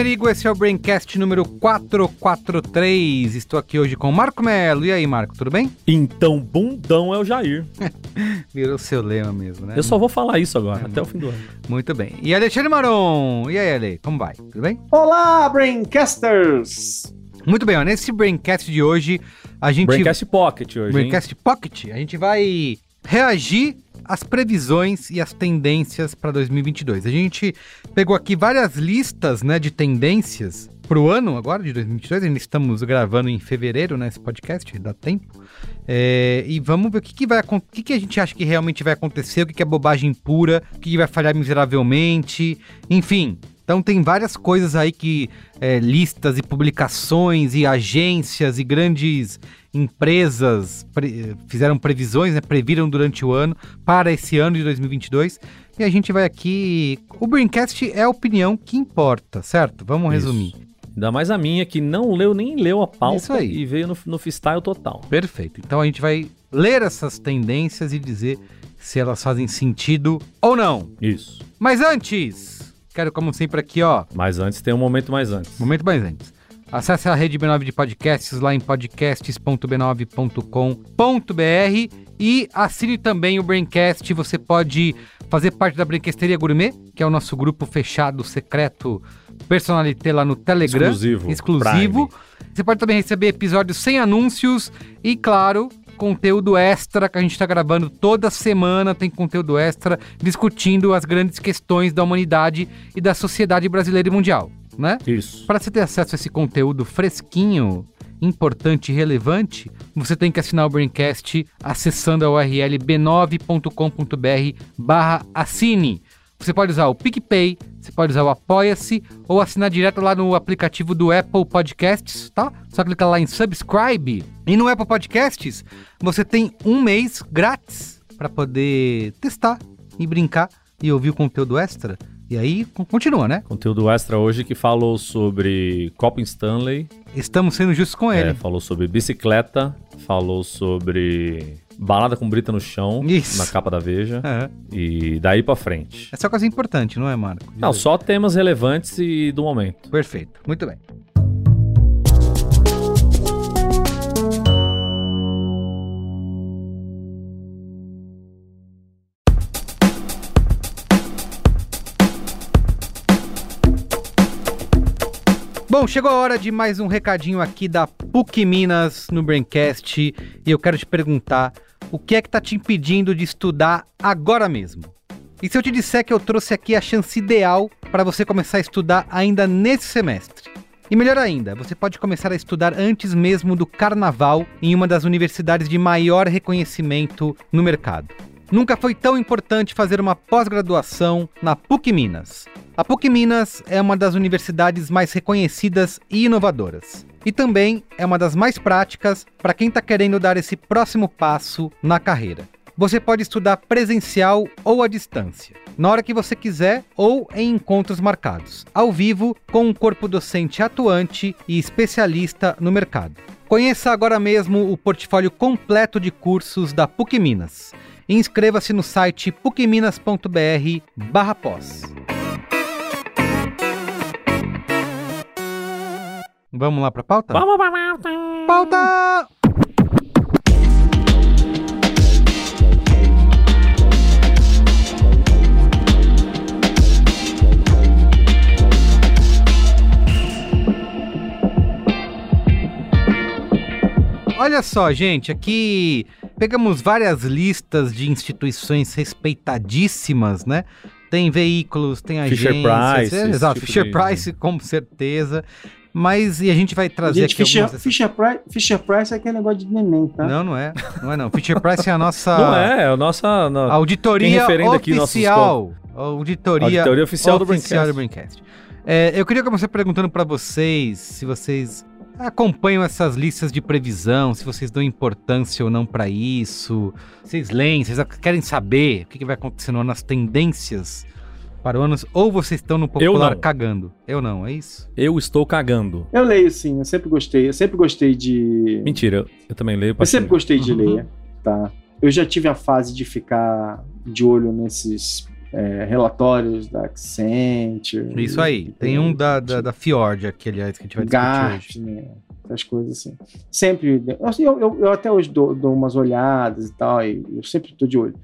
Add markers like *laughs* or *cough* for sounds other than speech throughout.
Merigo, esse é o Braincast número 443. Estou aqui hoje com o Marco Melo. E aí, Marco, tudo bem? Então, bundão é o Jair. *laughs* Virou seu lema mesmo, né? Eu só vou falar isso agora, é, até o fim do ano. Muito bem. E Alexandre Maron. E aí, Ale, como vai? Tudo bem? Olá, Braincasters! Muito bem, ó, nesse Braincast de hoje, a gente... Braincast Pocket hoje, Braincast hein? Pocket, a gente vai reagir às previsões e às tendências para 2022. A gente pegou aqui várias listas né, de tendências para o ano agora de 2022. Ainda estamos gravando em fevereiro né, podcast, dá tempo. É, e vamos ver o que, que vai o que, que a gente acha que realmente vai acontecer, o que, que é bobagem pura, o que, que vai falhar miseravelmente, enfim. Então tem várias coisas aí que é, listas e publicações e agências e grandes empresas pre fizeram previsões, né, previram durante o ano para esse ano de 2022. E a gente vai aqui. O Braincast é a opinião que importa, certo? Vamos Isso. resumir. Ainda mais a minha, que não leu nem leu a pauta e veio no, no freestyle total. Perfeito. Então a gente vai ler essas tendências e dizer se elas fazem sentido ou não. Isso. Mas antes, Quero, como sempre, aqui, ó. Mas antes tem um momento mais antes. Momento mais antes. Acesse a rede B9 de podcasts lá em podcasts.b9.com.br e assine também o Braincast. Você pode fazer parte da Braincasteria Gourmet, que é o nosso grupo fechado, secreto, personalité lá no Telegram. Exclusivo. Exclusivo. Prime. Você pode também receber episódios sem anúncios e, claro, conteúdo extra que a gente está gravando toda semana. Tem conteúdo extra discutindo as grandes questões da humanidade e da sociedade brasileira e mundial, né? Isso. Para você ter acesso a esse conteúdo fresquinho, importante e relevante, você tem que assinar o Braincast acessando a URL b9.com.br barra assine. Você pode usar o PicPay, você pode usar o Apoia-se ou assinar direto lá no aplicativo do Apple Podcasts, tá? Só clicar lá em subscribe. E no Apple Podcasts, você tem um mês grátis para poder testar e brincar e ouvir o conteúdo extra. E aí, continua, né? Conteúdo extra hoje que falou sobre Copa Stanley. Estamos sendo justos com ele. É, falou sobre bicicleta, falou sobre Balada com Brita no chão, Isso. na capa da Veja. É. E daí pra frente. Essa é coisa importante, não é, Marco? Diz não, aí. só temas relevantes e do momento. Perfeito. Muito bem. Bom, chegou a hora de mais um recadinho aqui da PUC Minas no Braincast e eu quero te perguntar o que é que está te impedindo de estudar agora mesmo? E se eu te disser que eu trouxe aqui a chance ideal para você começar a estudar ainda nesse semestre? E melhor ainda, você pode começar a estudar antes mesmo do carnaval em uma das universidades de maior reconhecimento no mercado. Nunca foi tão importante fazer uma pós-graduação na PUC Minas. A PUC Minas é uma das universidades mais reconhecidas e inovadoras. E também é uma das mais práticas para quem está querendo dar esse próximo passo na carreira. Você pode estudar presencial ou à distância, na hora que você quiser ou em encontros marcados, ao vivo, com um corpo docente atuante e especialista no mercado. Conheça agora mesmo o portfólio completo de cursos da PUC Minas inscreva-se no site pucminas.br Vamos lá para a pauta? Vamos para pauta! Pauta! Olha só, gente, aqui pegamos várias listas de instituições respeitadíssimas, né? Tem veículos, tem agências. Fisher Price. É, exato, tipo Fisher de... Price, com certeza. Mas e a gente vai trazer Gente, aqui Fisher, algumas Fisher, Price, Fisher Price é aquele negócio de neném, tá? Não, não é. Não é não. Fisher Price é a nossa Não é, é a nossa. no- Quem auditoria referenda aqui nossos oficial. Auditoria, Auditoria oficial do oficial Braincast. do Braincast. É, eu queria começar perguntando pra vocês se vocês acompanham essas listas de previsão, se vocês dão importância ou não pra isso. Vocês leem, vocês querem saber o que que vai acontecer no ano, as tendências para o ano, ou vocês estão no popular cagando? Eu não, é isso? Eu estou cagando. Eu leio sim, eu sempre gostei. Eu sempre gostei de. Mentira, eu, também leio. Eu sempre gostei de Uhum. ler, tá? Eu já tive a fase de ficar de olho nesses é, relatórios da Accenture. Isso aí. Tem um da, da, da Fjord aqui, aliás, que a gente vai discutir hoje. Gartner, essas coisas assim. Sempre. Eu, eu, eu até hoje dou, dou umas olhadas e tal, e eu sempre estou de olho.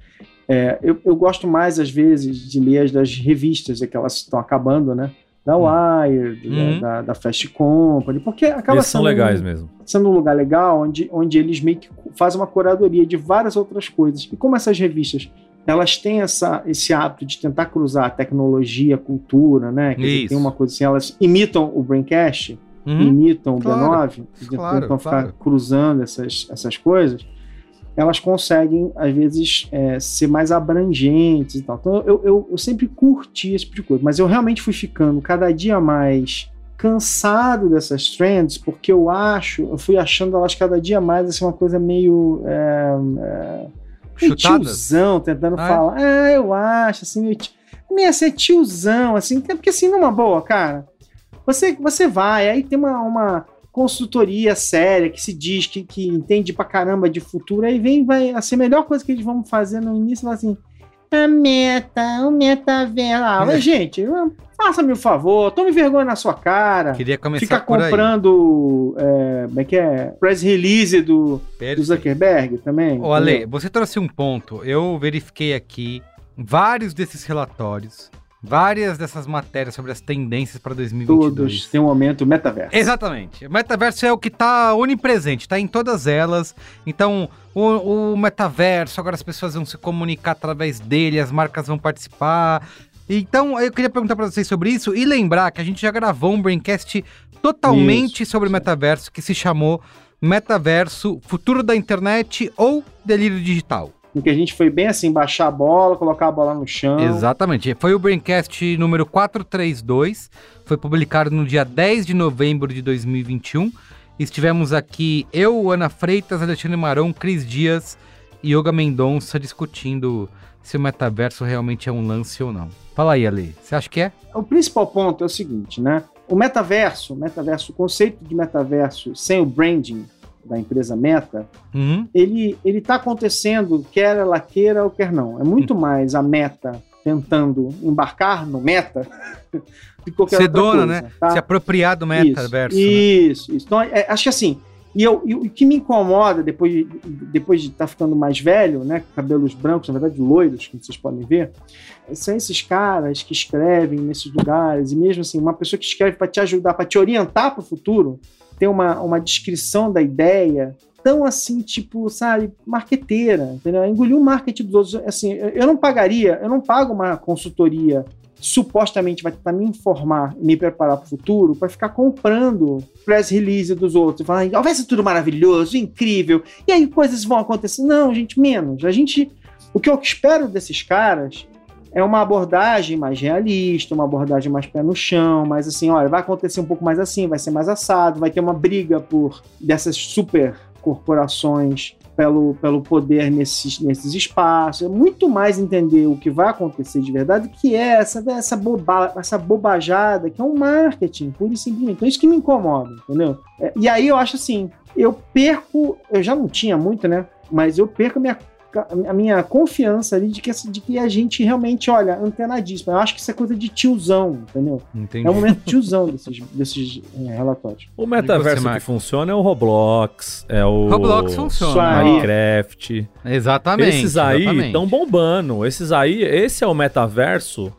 É, eu, eu gosto mais, às vezes, de ler as das revistas, é que elas estão acabando, né? Da Wired, Uhum. da, da, da Fast Company, porque acaba Eles são sendo- legais mesmo. sendo um lugar legal onde, onde eles meio que fazem uma curadoria de várias outras coisas. E como essas revistas elas têm essa, esse hábito de tentar cruzar a tecnologia, a cultura, né? Quer dizer, tem uma coisa assim, elas imitam o Braincast, Uhum. imitam o Claro, B9, e claro, tentam ficar claro. cruzando essas, essas coisas, elas conseguem, às vezes, é, ser mais abrangentes e tal. Então, eu, eu, eu sempre curti esse tipo de coisa, mas eu realmente fui ficando cada dia mais cansado dessas trends, porque eu acho, eu fui achando elas cada dia mais assim, uma coisa meio. É, é, meio tiozão, tentando Ah, é? falar. Ah, eu acho, assim, meio. Meio ser tiozão, assim, porque assim, numa boa, cara, você, você vai, aí tem uma, uma consultoria séria que se diz que, que entende pra caramba de futuro, aí vem, vai, assim, a melhor coisa que eles vão fazer no início, assim, a meta, o metaverso, ah, mas, gente, faça-me um favor, tome vergonha na sua cara, Queria começar fica comprando, é, como é que é, press release do, do. Zuckerberg também. Ô, Ale, você trouxe um ponto. Eu verifiquei aqui vários desses relatórios, várias dessas matérias sobre as tendências para 2022. Todos têm um aumento metaverso. Exatamente. O metaverso é o que tá onipresente, tá em todas elas. Então, o, o metaverso, agora as pessoas vão se comunicar através dele, as marcas vão participar. Então, eu queria perguntar para vocês sobre isso e lembrar que a gente já gravou um Braincast totalmente sobre o metaverso que se chamou Metaverso, Futuro da Internet ou Delírio Digital. Em que a gente foi bem assim, baixar a bola, colocar a bola no chão. Exatamente. Foi o Braincast número 432. Foi publicado no dia 10 de novembro de 2021. Estivemos aqui eu, Ana Freitas, Alexandre Marão, Cris Dias e Yoga Mendonça discutindo se o metaverso realmente é um lance ou não. Fala aí, Ale. Você acha que é? O principal ponto é o seguinte, né? O metaverso, o metaverso, o conceito de metaverso sem o branding da empresa Meta, Uhum. ele ele está acontecendo, quer ela queira ou quer não. É muito mais a Meta tentando embarcar no Meta *laughs* do que qualquer Ser outra dona, coisa, né? tá? Se apropriar do metaverso. né? Isso, isso. Então, é, acho que assim, e, eu, e o que me incomoda depois de depois de estar ficando mais velho, né, com cabelos brancos, na verdade loiros, como vocês podem ver, são esses caras que escrevem nesses lugares, e mesmo assim, uma pessoa que escreve para te ajudar, para te orientar para o futuro, tem uma, uma descrição da ideia tão assim, tipo, sabe, marqueteira, entendeu? Engoliu o marketing dos outros. Assim, eu não pagaria, eu não pago uma consultoria supostamente vai tentar me informar e me preparar para o futuro para ficar comprando press release dos outros falar, "Ah, vai ser tudo maravilhoso, incrível, e aí coisas vão acontecer. Não, gente, menos. A gente, o que eu espero desses caras é uma abordagem mais realista, uma abordagem mais pé no chão, mais assim, olha, vai acontecer um pouco mais assim, vai ser mais assado, vai ter uma briga por dessas super corporações pelo, pelo poder nesses, nesses espaços. É muito mais entender o que vai acontecer de verdade que é essa, essa, boba, essa bobajada que é um marketing, pura e simplesmente. Então, isso que me incomoda, entendeu? É, e aí eu acho assim, eu perco, eu já não tinha muito, né? Mas eu perco minha a minha confiança ali de que, de que a gente realmente, olha, antenadíssimo. Eu acho que isso é coisa de tiozão, entendeu? Entendi. É o momento tiozão desses, desses é, relatórios. O metaverso que funciona é o Roblox, é o Roblox funciona. Minecraft. Exatamente. Esses aí estão bombando. Esses aí, esse é o metaverso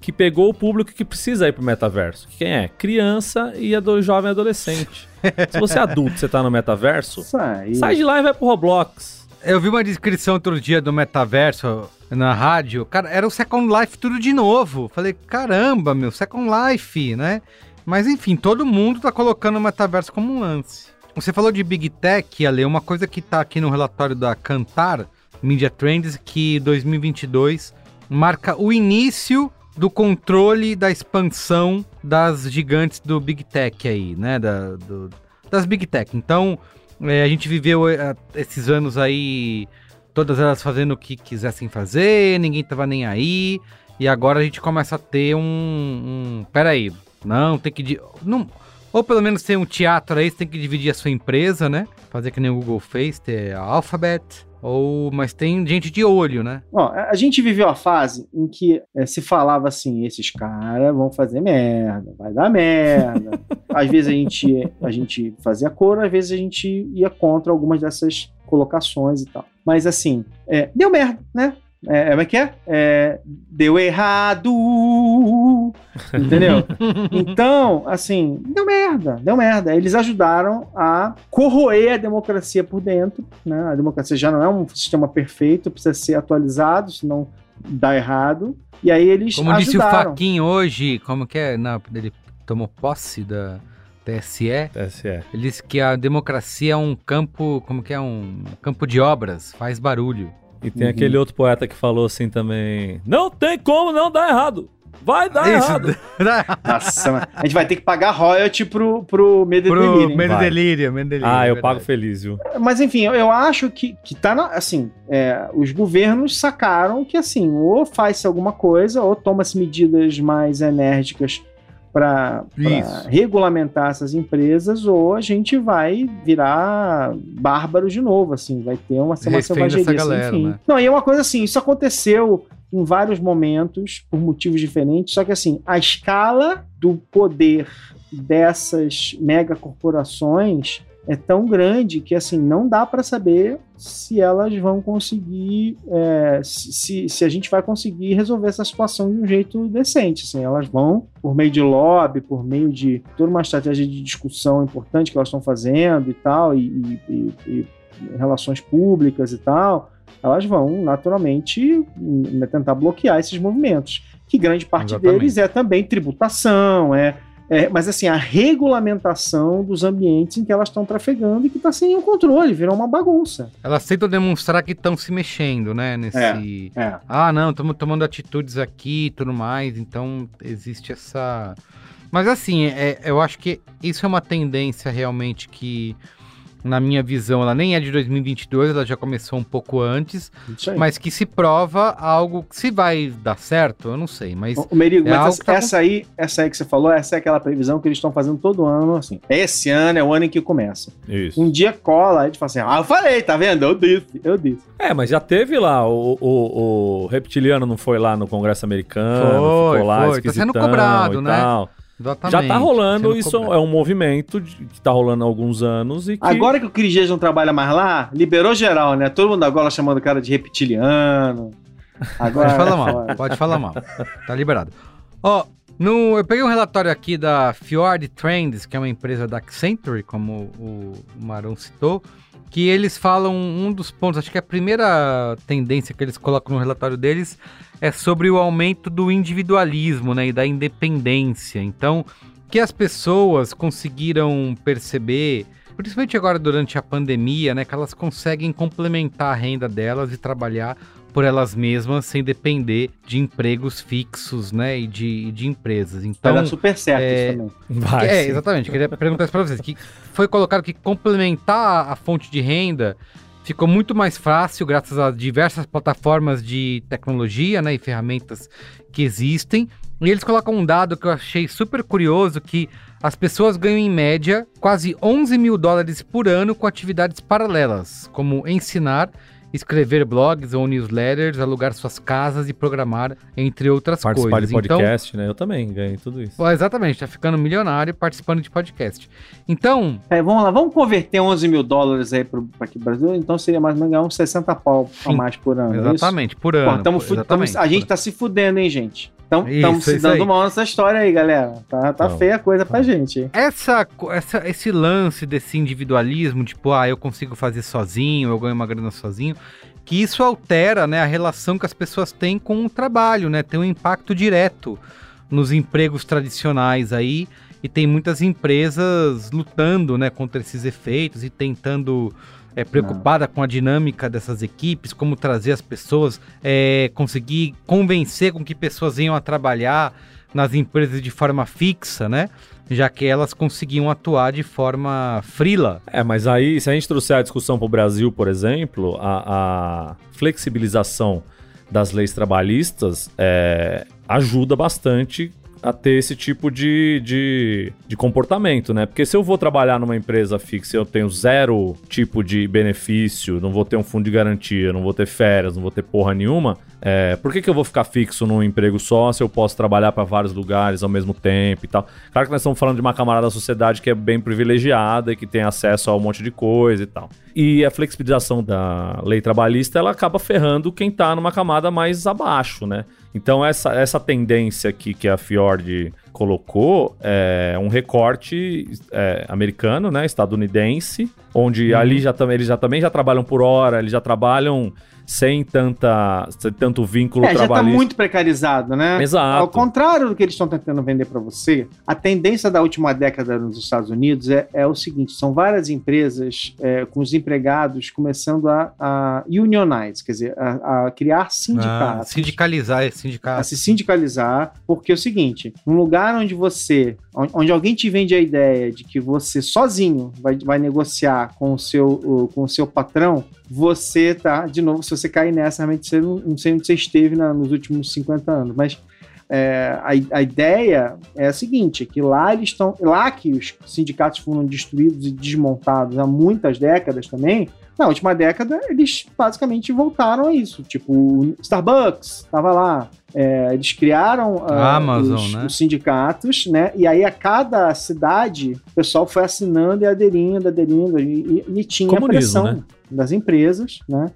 que pegou o público que precisa ir pro metaverso. Quem é? Criança e ado jovem adolescente. *laughs* Se você é adulto, você tá no metaverso, aí. sai de lá e vai pro Roblox. Eu vi uma descrição outro dia do metaverso na rádio. Cara, era o Second Life tudo de novo. Falei, caramba, meu, Second Life, né? Mas enfim, todo mundo tá colocando o metaverso como um lance. Você falou de Big Tech, Ale, uma coisa que tá aqui no relatório da Cantar, Media Trends, que 2022 marca o início do controle da expansão das gigantes do Big Tech aí, né? Da, do- das Big Tech. Então, é, a gente viveu é, esses anos aí, todas elas fazendo o que quisessem fazer, ninguém tava nem aí. E agora a gente começa a ter um. um peraí, não, tem que. Não, ou pelo menos ter um teatro aí, você tem que dividir a sua empresa, né? Fazer que nem o Google fez, ter a Alphabet. Ou, mas tem gente de olho, né? Ó, a gente viveu a fase em que eh, se falava assim: esses caras vão fazer merda, vai dar merda. *laughs* às vezes a gente, a gente fazia cor, às vezes a gente ia contra algumas dessas colocações e tal. Mas assim, é, deu merda, né? É, como é que é? É, deu errado. *laughs* Entendeu? Então, assim, deu merda, deu merda. Eles ajudaram a corroer a democracia por dentro, né? A democracia já não é um sistema perfeito, precisa ser atualizado, senão dá errado. E aí eles Como disse o ajudaram. Faquin hoje, como que é? Na, ele tomou posse da TSE. TSE. Ele disse que a democracia é um campo, como que é? Um campo de obras, faz barulho. E tem Uhum. aquele outro poeta que falou assim também: Não tem como não dar errado. Vai dar Isso, errado. *laughs* Nossa, a gente vai ter que pagar royalty pro, pro Medo Pro? Medo Medo Delírio. Ah, é eu verdade. pago feliz, viu? Mas enfim, eu, eu acho que, que tá na, assim, é, os governos sacaram que assim, ou faz-se alguma coisa, ou toma-se medidas mais enérgicas para regulamentar essas empresas, ou a gente vai virar bárbaro de novo, assim, vai ter uma, uma selvageria, assim, galera, enfim. né? Não, e é uma coisa assim, isso aconteceu em vários momentos, por motivos diferentes, só que assim, a escala do poder dessas megacorporações é tão grande que assim não dá para saber se elas vão conseguir é, se, se a gente vai conseguir resolver essa situação de um jeito decente assim elas vão por meio de lobby por meio de toda uma estratégia de discussão importante que elas estão fazendo e tal e, e- e- e relações públicas e tal elas vão naturalmente hum, tentar bloquear esses movimentos que grande parte Exatamente. deles é também tributação é é, mas assim, a regulamentação dos ambientes em que elas estão trafegando e que está sem o controle, virou uma bagunça. Elas tentam demonstrar que estão se mexendo, né? Nesse. É. Ah, não, estamos tomando atitudes aqui e tudo mais, então existe essa. Mas assim, é, eu acho que isso é uma tendência realmente que, na minha visão, ela nem é de 2022, ela já começou um pouco antes, mas que se prova algo que se vai dar certo, eu não sei, mas. O Merigo, é mas essa, tá essa aí, essa aí que você falou, essa é aquela previsão que eles estão fazendo todo ano, assim. Esse ano é o ano em que começa. Isso. Um dia cola, a gente fala assim, ah, eu falei, tá vendo? Eu disse, eu disse. É, mas já teve lá, o, o, o reptiliano não foi lá no Congresso americano, Foi, ficou lá foi, tá sendo cobrado, né? tal. Exatamente. Já tá rolando, sendo isso cobrado. é um movimento de- que tá rolando há alguns anos e que... Agora que o Cris Dias não trabalha mais lá, liberou geral, né? Todo mundo agora chamando o cara de reptiliano. Agora, Pode falar mal, *laughs* pode falar mal. Tá liberado. Ó, no, eu peguei um relatório aqui da Fjord Trends, que é uma empresa da Accenture, como o Marão citou, que eles falam um dos pontos, acho que a primeira tendência que eles colocam no relatório deles é sobre o aumento do individualismo, né, e da independência. Então, que as pessoas conseguiram perceber, principalmente agora durante a pandemia, né, que elas conseguem complementar a renda delas e trabalhar por elas mesmas sem depender de empregos fixos, né, e de, de empresas. Vai Então, dar super certo é, isso também. Vai, é, sim. exatamente. Queria perguntar isso pra vocês. Que foi colocado que complementar a fonte de renda ficou muito mais fácil graças a diversas plataformas de tecnologia né, e ferramentas que existem. E eles colocam um dado que eu achei super curioso, que as pessoas ganham em média quase 11 mil dólares por ano com atividades paralelas, como ensinar, escrever blogs ou newsletters, alugar suas casas e programar, entre outras Participar coisas. de podcast, né? Eu também ganhei tudo isso. Então, exatamente, tá ficando milionário participando de podcast. Então, É, vamos lá, vamos converter 11 mil dólares aí para aqui Brasil, então seria mais ou menos ganhar uns 60 pau a mais por ano. é isso? exatamente, por Pô, ano. tamo pô, tamo- exatamente, a gente por tá se fudendo, hein, gente? Estamos se dando mal nessa história aí, galera. Tá, tá Então, feia a coisa pra gente. essa, essa, esse lance desse individualismo, tipo, ah, eu consigo fazer sozinho, eu ganho uma grana sozinho, que isso altera, né, a relação que as pessoas têm com o trabalho, né, tem um impacto direto nos empregos tradicionais aí, e tem muitas empresas lutando, né, contra esses efeitos e tentando é, preocupada com a dinâmica dessas equipes, como trazer as pessoas, é, conseguir convencer com que pessoas venham a trabalhar nas empresas de forma fixa, né? Já que elas conseguiam atuar de forma frila. É, mas aí, se a gente trouxer a discussão para o Brasil, por exemplo, a, a flexibilização das leis trabalhistas é, ajuda bastante a ter esse tipo de, de, de, comportamento, né? Porque se eu vou trabalhar numa empresa fixa e eu tenho zero tipo de benefício, não vou ter um fundo de garantia, não vou ter férias, não vou ter porra nenhuma, é, por que, que eu vou ficar fixo num emprego só se eu posso trabalhar para vários lugares ao mesmo tempo e tal? Claro que nós estamos falando de uma camada da sociedade que é bem privilegiada e que tem acesso a um monte de coisa e tal. E a flexibilização da lei trabalhista, ela acaba ferrando quem está numa camada mais abaixo, né? Então essa, essa tendência aqui que a Fjord colocou é um recorte é, americano, né, estadunidense, onde uhum. ali já, eles já também já trabalham por hora, eles já trabalham sem tanta sem tanto vínculo é, trabalhista. já tá muito precarizado, né? Exato. Ao contrário do que eles estão tentando vender para você, a tendência da última década nos Estados Unidos é, é o seguinte, são várias empresas é, com os empregados começando a, a unionize, quer dizer, a, a criar sindicatos. Ah, sindicalizar esse sindicato. A se sindicalizar, porque é o seguinte, um lugar onde você, onde alguém te vende a ideia de que você sozinho vai, vai negociar com o seu, com o seu patrão, você tá, de novo, se você cair nessa, realmente você não, não sei onde você esteve na, nos últimos 50 anos, mas é, a, a, ideia é a seguinte, que lá eles estão, lá que os sindicatos foram destruídos e desmontados há muitas décadas também, na última década eles basicamente voltaram a isso, tipo Starbucks estava lá, é, eles criaram uh, Amazon, os, né? os, sindicatos, né? E aí a cada cidade o pessoal foi assinando e aderindo, aderindo e, e, e tinha Comunismo, pressão né? das empresas, né?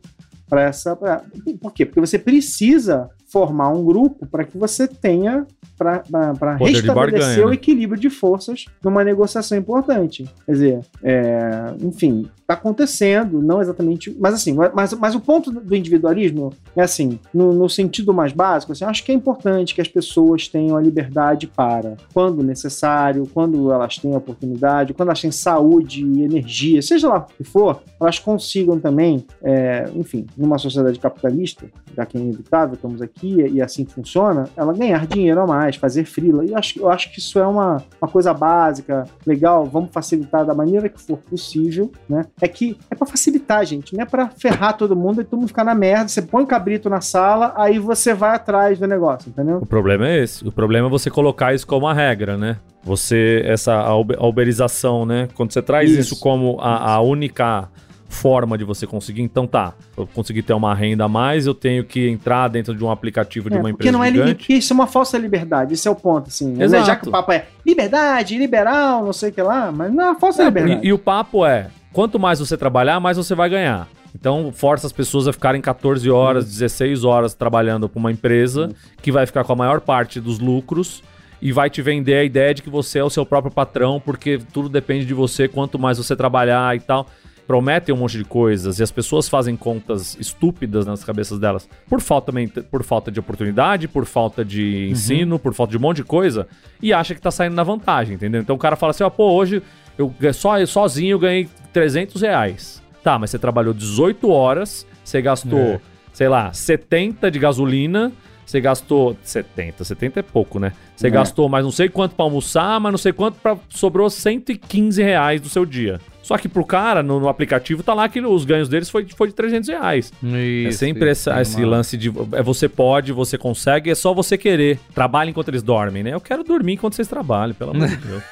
Para essa, pra... por quê? Porque você precisa formar um grupo para que você tenha para restabelecer o né? equilíbrio de forças numa negociação importante. Quer dizer, é, enfim, está acontecendo, não exatamente. Mas assim, mas, mas o ponto do individualismo é assim, no, no sentido mais básico, assim, acho que é importante que as pessoas tenham a liberdade para, quando necessário, quando elas têm oportunidade, quando elas têm saúde e energia, seja lá o que for, elas consigam também, é, enfim, numa sociedade capitalista, já que é inevitável, estamos aqui e assim funciona, ela ganhar dinheiro a mais, fazer frila. E eu acho, eu acho que isso é uma, uma coisa básica, legal, vamos facilitar da maneira que for possível, né? é que é para facilitar, gente, não é para ferrar todo mundo e todo mundo ficar na merda. Você põe o cabrito na sala, aí você vai atrás do negócio, entendeu? O problema é esse. O problema é você colocar isso como uma regra, né? Você, essa a uberização, né? Quando você traz isso, isso como a, a única forma de você conseguir. Então tá, eu conseguir ter uma renda a mais, eu tenho que entrar dentro de um aplicativo de é, uma empresa porque não é gigante. É, isso é uma falsa liberdade, esse é o ponto, assim. Né? Exato. Já que o papo é liberdade, liberal, não sei o que lá, mas não é falsa é, liberdade. E, e o papo é, quanto mais você trabalhar, mais você vai ganhar. Então, força as pessoas a ficarem 14 horas, 16 horas trabalhando para uma empresa que vai ficar com a maior parte dos lucros e vai te vender a ideia de que você é o seu próprio patrão, porque tudo depende de você, quanto mais você trabalhar e tal. Prometem um monte de coisas e as pessoas fazem contas estúpidas nas cabeças delas por falta, por falta de oportunidade, por falta de uhum. ensino, por falta de um monte de coisa e acha que tá saindo na vantagem, entendeu? Então o cara fala assim: ó, pô, hoje eu só sozinho eu ganhei 300 reais. Tá, mas você trabalhou 18 horas, você gastou, é. sei lá, 70 de gasolina, você gastou 70, 70 é pouco, né? Você é. gastou mais não sei quanto para almoçar, mas não sei quanto para sobrou 115 reais do seu dia. Só que pro cara, no, no, aplicativo, tá lá que os ganhos deles foi, foi de 300 reais. Isso, é sempre isso, essa, esse lance de é você pode, você consegue, é só você querer. Trabalha enquanto eles dormem, né? Eu quero dormir enquanto vocês trabalham, pelo amor de *laughs* Deus.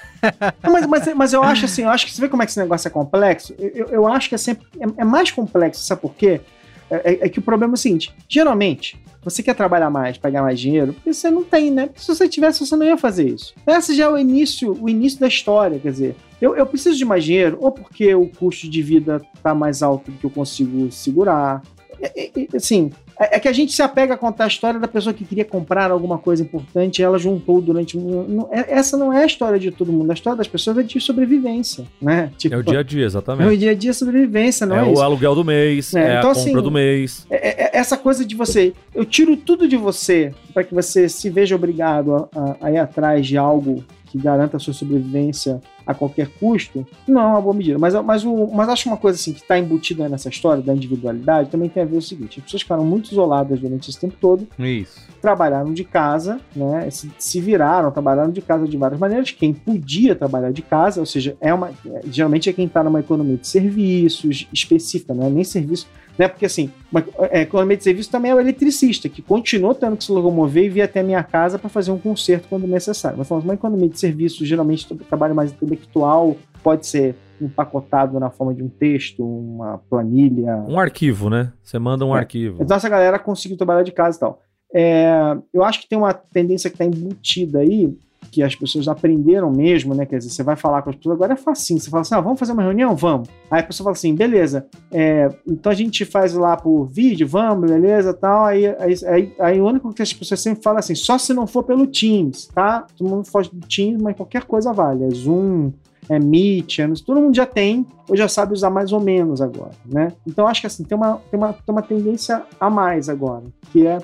mas, mas, mas, eu acho assim, eu acho que você vê como é que esse negócio é complexo. Eu, eu acho que é sempre é, é mais complexo, sabe por quê? É, é, é, que o problema é o seguinte: geralmente, você quer trabalhar mais, pegar mais dinheiro, porque você não tem, né? Se você tivesse, você não ia fazer isso. Esse já é o início, o início da história, quer dizer, eu, eu preciso de mais dinheiro, ou porque o custo de vida está mais alto do que eu consigo segurar. É, é, assim, é, é, que a gente se apega a contar a história da pessoa que queria comprar alguma coisa importante e ela juntou durante. Não, é, essa não é a história de todo mundo. A história das pessoas é de sobrevivência, né? Tipo, é o dia a dia, exatamente. É o dia a dia sobrevivência, não é? É o isso. aluguel do mês, é, é então, a compra assim, do mês. É, é, essa coisa de você. Eu tiro tudo de você para que você se veja obrigado a, a, a ir atrás de algo que garanta a sua sobrevivência a qualquer custo, não é uma boa medida. Mas, mas, o, mas acho uma coisa assim que está embutida nessa história da individualidade também tem a ver o seguinte: as pessoas ficaram muito isoladas durante esse tempo todo, Isso. trabalharam de casa, né? Se, se viraram, trabalharam de casa de várias maneiras. Quem podia trabalhar de casa, ou seja, é uma, é, geralmente é quem está numa economia de serviços específica, não é nem serviço né? Porque assim, uma, é, economia de serviço também é o eletricista, que continuou tendo que se locomover e vir até a minha casa para fazer um conserto quando necessário. Mas falamos, uma economia de serviço, geralmente trabalho mais intelectual, pode ser empacotado na forma de um texto, uma planilha. Um arquivo, né? Você manda um É. arquivo. Então essa galera conseguiu trabalhar de casa e tal. É, eu acho que tem uma tendência que está embutida aí, que as pessoas aprenderam mesmo, né? Quer dizer, você vai falar com as pessoas, agora é facinho. Você fala assim, ah, vamos fazer uma reunião? Vamos. Aí a pessoa fala assim, beleza, é, então a gente faz lá por vídeo, vamos, beleza, tal. Aí, aí, aí, aí o único que as pessoas sempre falam assim, só se não for pelo Teams, tá? Todo mundo foge do Teams, mas qualquer coisa vale. É Zoom, é Meet, é, todo mundo já tem, ou já sabe usar mais ou menos agora, né? Então acho que assim, tem uma, tem uma, tem uma tendência a mais agora, que é,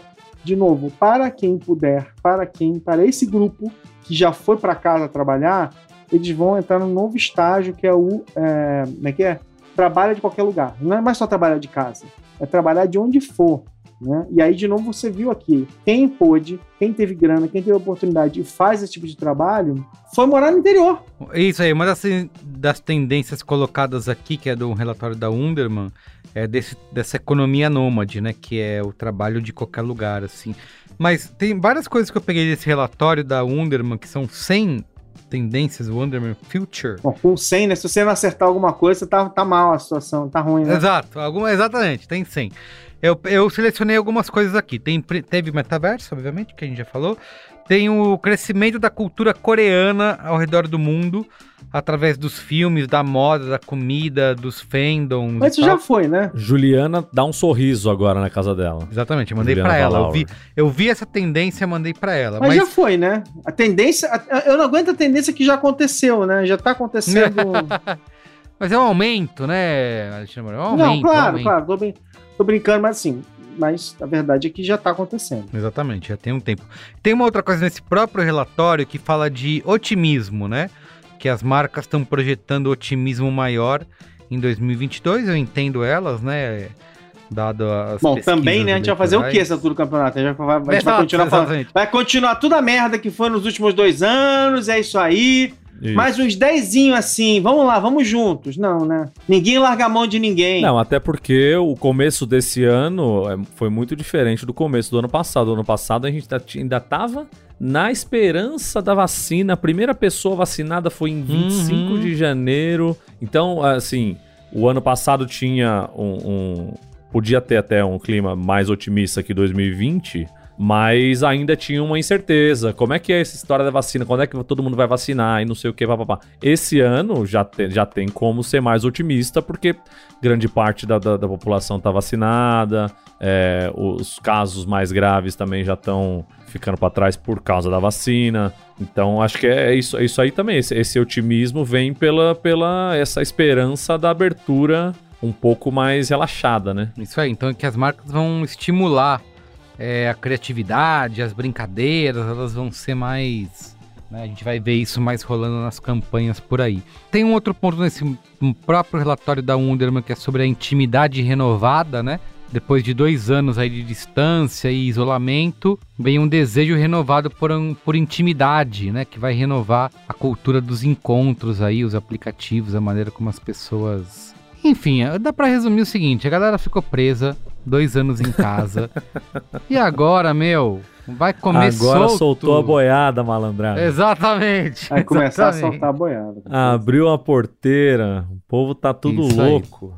de novo, para quem puder, para quem, para esse grupo que já foi para casa trabalhar, eles vão entrar num novo estágio que é o, é, como é que é? Trabalha de qualquer lugar. Não é mais só trabalhar de casa, é trabalhar de onde for. Né? E aí, de novo, você viu aqui: quem pôde, quem teve grana, quem teve oportunidade e faz esse tipo de trabalho, foi morar no interior. Isso aí, uma das, das tendências colocadas aqui, que é do relatório da Underman, é desse, dessa economia nômade, né? Que é o trabalho de qualquer lugar, assim. Mas tem várias coisas que eu peguei desse relatório da Underman, que são 100 tendências, o Underman Future. Bom, com 100, né? Se você não acertar alguma coisa, tá, tá mal a situação, tá ruim, né? Exato, alguma, exatamente, tem 100. Eu, eu selecionei algumas coisas aqui. Tem, teve metaverso, obviamente, que a gente já falou. Tem o crescimento da cultura coreana ao redor do mundo, através dos filmes, da moda, da comida, dos fandoms. Mas isso já foi, né? Juliana dá um sorriso agora na casa dela. Exatamente, eu mandei Juliana pra ela. Eu vi, eu vi essa tendência, mandei pra ela. Mas, Mas, já foi, né? A tendência. a- eu não aguento a tendência que já aconteceu, né? Já tá acontecendo. *laughs* mas é um aumento, né, Alexandre? É um aumento. não, um claro, aumento. claro. Tô, brin- tô brincando, mas assim. Mas a verdade é que já tá acontecendo. Exatamente, já tem um tempo. Tem uma outra coisa nesse próprio relatório que fala de otimismo, né? Que as marcas estão projetando otimismo maior em 2022, eu entendo elas, né? Dado as Bom, também, né? A gente vai fazer o quê eleitorais. essa altura do campeonato? A gente vai, a gente vai continuar falando. Vai continuar toda a merda que foi nos últimos dois anos, é isso aí. Isso. Mais uns dezinho assim, vamos lá, vamos juntos. Não, né? Ninguém larga a mão de ninguém. Não, até porque o começo desse ano é, foi muito diferente do começo do ano passado. Ano passado a gente tá- ainda tava na esperança da vacina. A primeira pessoa vacinada foi em 25 Uhum. de janeiro. Então, assim, o ano passado tinha um, um- Podia ter até um clima mais otimista que 2020. Mas ainda tinha uma incerteza. Como é que é essa história da vacina? Quando é que todo mundo vai vacinar e não sei o que, papapá. Esse ano já tem, já tem como ser mais otimista, porque grande parte da, da, da população está vacinada, é, os casos mais graves também já estão ficando para trás por causa da vacina. Então acho que é isso, é isso aí também. Esse, esse otimismo vem pela, pela essa esperança da abertura um pouco mais relaxada, né? Isso aí, então é que as marcas vão estimular é, a criatividade, as brincadeiras, elas vão ser mais. né, a gente vai ver isso mais rolando nas campanhas por aí. Tem um outro ponto nesse próprio relatório da Underman que é sobre a intimidade renovada, né? Depois de dois anos aí de distância e isolamento, vem um desejo renovado por, um- por intimidade, né? Que vai renovar a cultura dos encontros aí, os aplicativos, a maneira como as pessoas. Enfim, é, dá pra resumir o seguinte: a galera ficou presa dois anos em casa. *laughs* e agora, meu, vai comer Agora solto. soltou a boiada, malandrada. Exatamente. Vai começar exatamente. a soltar a boiada. Abriu a porteira, o povo tá tudo Isso aí. louco.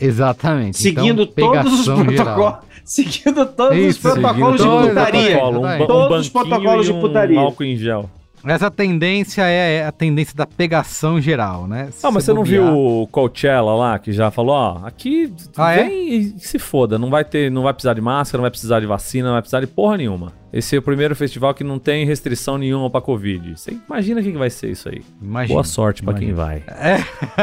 Exatamente. Seguindo então, todos os protocolos. Seguindo todos Isso, os protocolos de todos putaria. um, um Todos os protocolos e de um putaria. álcool em gel. Essa tendência é a tendência da pegação geral, né? Se Ah, mas você não bobear- viu o Coachella lá, que já falou, ó, aqui Ah, é? vem e se foda, não vai ter, não vai precisar de máscara, não vai precisar de vacina, não vai precisar de porra nenhuma. Esse é o primeiro festival que não tem restrição nenhuma pra Covid. Você imagina o que vai ser isso aí. Imagina. Boa sorte pra quem vai. É.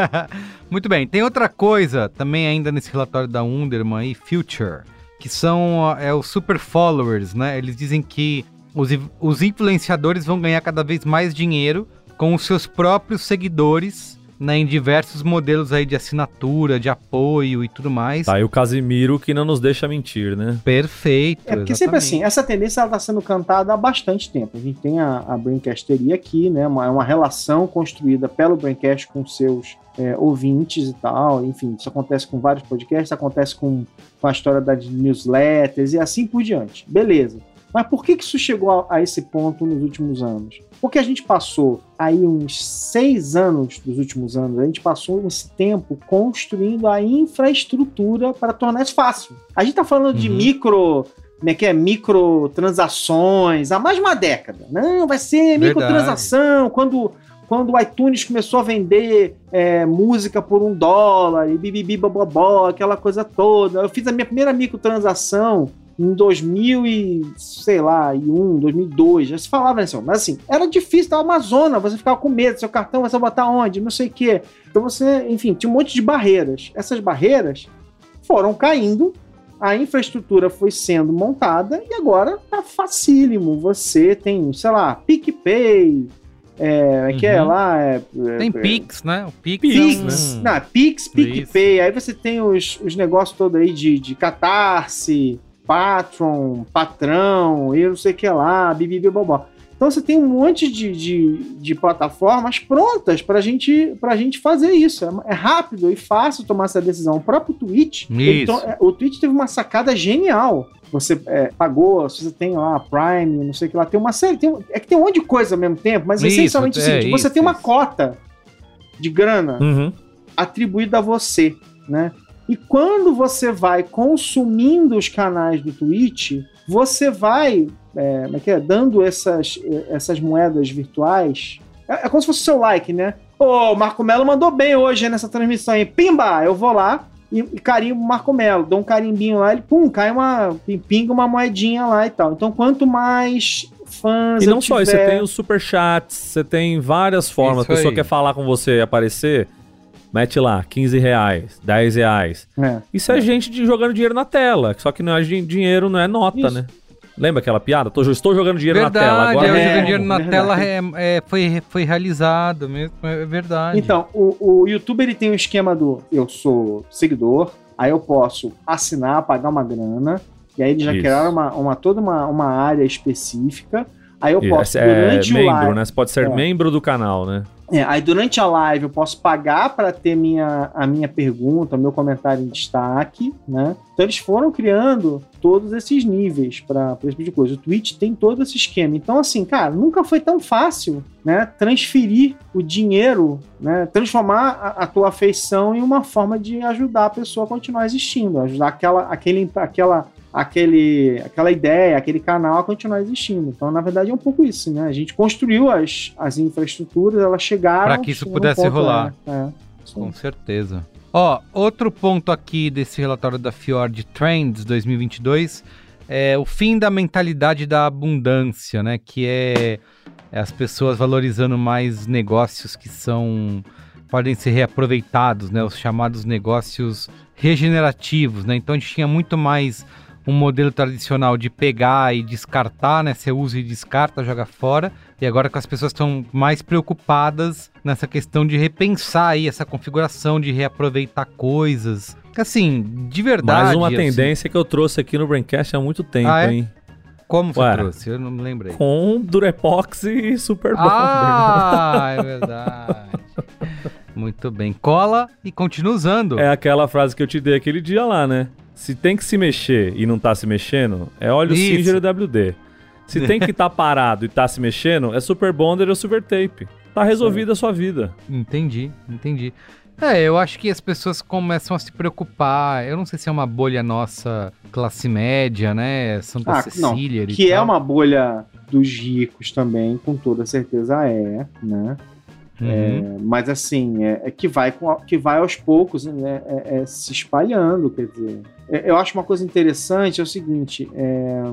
*laughs* Muito bem. Tem outra coisa também ainda nesse relatório da Underman aí, Future, que são é, os super followers, né? Eles dizem que os, os influenciadores vão ganhar cada vez mais dinheiro com os seus próprios seguidores né, em diversos modelos aí de assinatura, de apoio e tudo mais. Tá aí o Casimiro que não nos deixa mentir, né? Perfeito. É porque sempre exatamente. assim, essa tendência está sendo cantada há bastante tempo. A gente tem a, a Braincasteria aqui, né? Uma, é uma relação construída pelo Braincast com seus é, ouvintes e tal. Enfim, isso acontece com vários podcasts, acontece com, com a história das newsletters e assim por diante. Beleza. Mas por que, que isso chegou a, a esse ponto nos últimos anos? Porque a gente passou aí uns seis anos dos últimos anos, a gente passou esse tempo construindo a infraestrutura para tornar isso fácil. A gente está falando de Uhum. micro como é que é? Microtransações há mais de uma década. Não, vai ser microtransação. Quando, quando o iTunes começou a vender é, música por um dólar e bibibi bobobó, aquela coisa toda. Eu fiz a minha primeira microtransação em 2000 e, sei lá, e 1, 2002, já se falava assim, mas assim, era difícil, da Amazônia, você ficava com medo, seu cartão você vai botar onde, não sei o quê. Então você, enfim, tinha um monte de barreiras. Essas barreiras foram caindo, a infraestrutura foi sendo montada e agora tá facílimo. Você tem, sei lá, PicPay, é, que é Uhum. lá, é, Tem é, Pix, né? O Pix, Pix, é um- não, Pix, PicPay, aí você tem os, os negócios todos aí de, de Catarse, Patron, Patrão, e não sei o que lá, bibibi bobó. Então você tem um monte de, de, de plataformas prontas pra gente, pra gente fazer isso. É, é rápido e fácil tomar essa decisão. O próprio Twitch, ele é, o Twitch teve uma sacada genial. Você é, pagou, se você tem lá a Prime, não sei o que lá, tem uma série. Tem, é que tem um monte de coisa ao mesmo tempo, mas Isso, essencialmente é o seguinte: você isso, tem uma isso. cota de grana Uhum. atribuída a você, né? E quando você vai consumindo os canais do Twitch, você vai é, como é que é? dando essas, essas moedas virtuais. É, é como se fosse o seu like, né? Ô, o Marco Melo mandou bem hoje nessa transmissão aí. Pimba! Eu vou lá e, e carimbo o Marco Melo. Dou um carimbinho lá, ele pum, cai uma. pinga uma moedinha lá e tal. Então, quanto mais fãs. E não só isso, você tiver- tem os superchats, você tem várias formas. Isso a pessoa aí. quer falar com você e aparecer, mete lá, 15 reais, 10 reais. É. Isso é gente de- jogando dinheiro na tela. Só que não é din- dinheiro, não é nota, Isso. né? Lembra aquela piada? Tô, estou jogando dinheiro Verdade, na tela. Agora é, o é, jogando dinheiro na verdade. tela é, é, foi, foi realizado mesmo, é verdade. Então, o, o YouTube ele tem um esquema do eu sou seguidor, aí eu posso assinar, pagar uma grana, e aí eles já Isso. criaram uma, uma- toda uma, uma área específica. Aí eu posso, Esse é durante o membro, live. né? Você pode ser É. membro do canal, né? É, aí durante a live eu posso pagar para ter minha, a minha pergunta, o meu comentário em destaque, né? Então eles foram criando todos esses níveis para esse tipo de coisa. O Twitch tem todo esse esquema. Então, assim, cara, nunca foi tão fácil, né? Transferir o dinheiro, né? Transformar a, a tua afeição em uma forma de ajudar a pessoa a continuar existindo, ajudar aquela, aquele, aquela, aquele, aquela ideia, aquele canal a continuar existindo. Então, na verdade, é um pouco isso, né? A gente construiu as, as infraestruturas, elas chegaram. Pra que isso pudesse ponto, rolar. É, é. Aí. Com certeza. Ó, outro ponto aqui desse relatório da Fjord Trends 2022 é o fim da mentalidade da abundância, né? Que é, é as pessoas valorizando mais negócios que são podem ser reaproveitados, né? Os chamados negócios regenerativos, né? Então a gente tinha muito mais um modelo tradicional de pegar e descartar, né? Você usa e descarta, joga fora. E agora que as pessoas estão mais preocupadas nessa questão de repensar aí essa configuração, de reaproveitar coisas. Assim, de verdade. Mais uma assim, tendência que eu trouxe aqui no Braincast há muito tempo, Ah, é? hein? como você Ué. trouxe? Eu não me lembrei. Com Durepox e Super. Ah, *laughs* é verdade. Muito bem. Cola e continua usando. É aquela frase que eu te dei aquele dia lá, né? Se tem que se mexer e não tá se mexendo, é óleo Isso. Singer e WD. Se tem que *laughs* tá parado e tá se mexendo, é Super Bonder ou Silver Tape. Tá resolvida a sua vida. Entendi, entendi. É, eu acho que as pessoas começam a se preocupar. Eu não sei se é uma bolha noça classe média, né? Santa Ah, não, Cecília. e Que é tal. uma bolha dos ricos também, com toda certeza é, né? Uhum. É, mas assim, é, é que, vai com a- que vai aos poucos né, é- é se espalhando, quer dizer. É, eu acho uma coisa interessante, é o seguinte, é,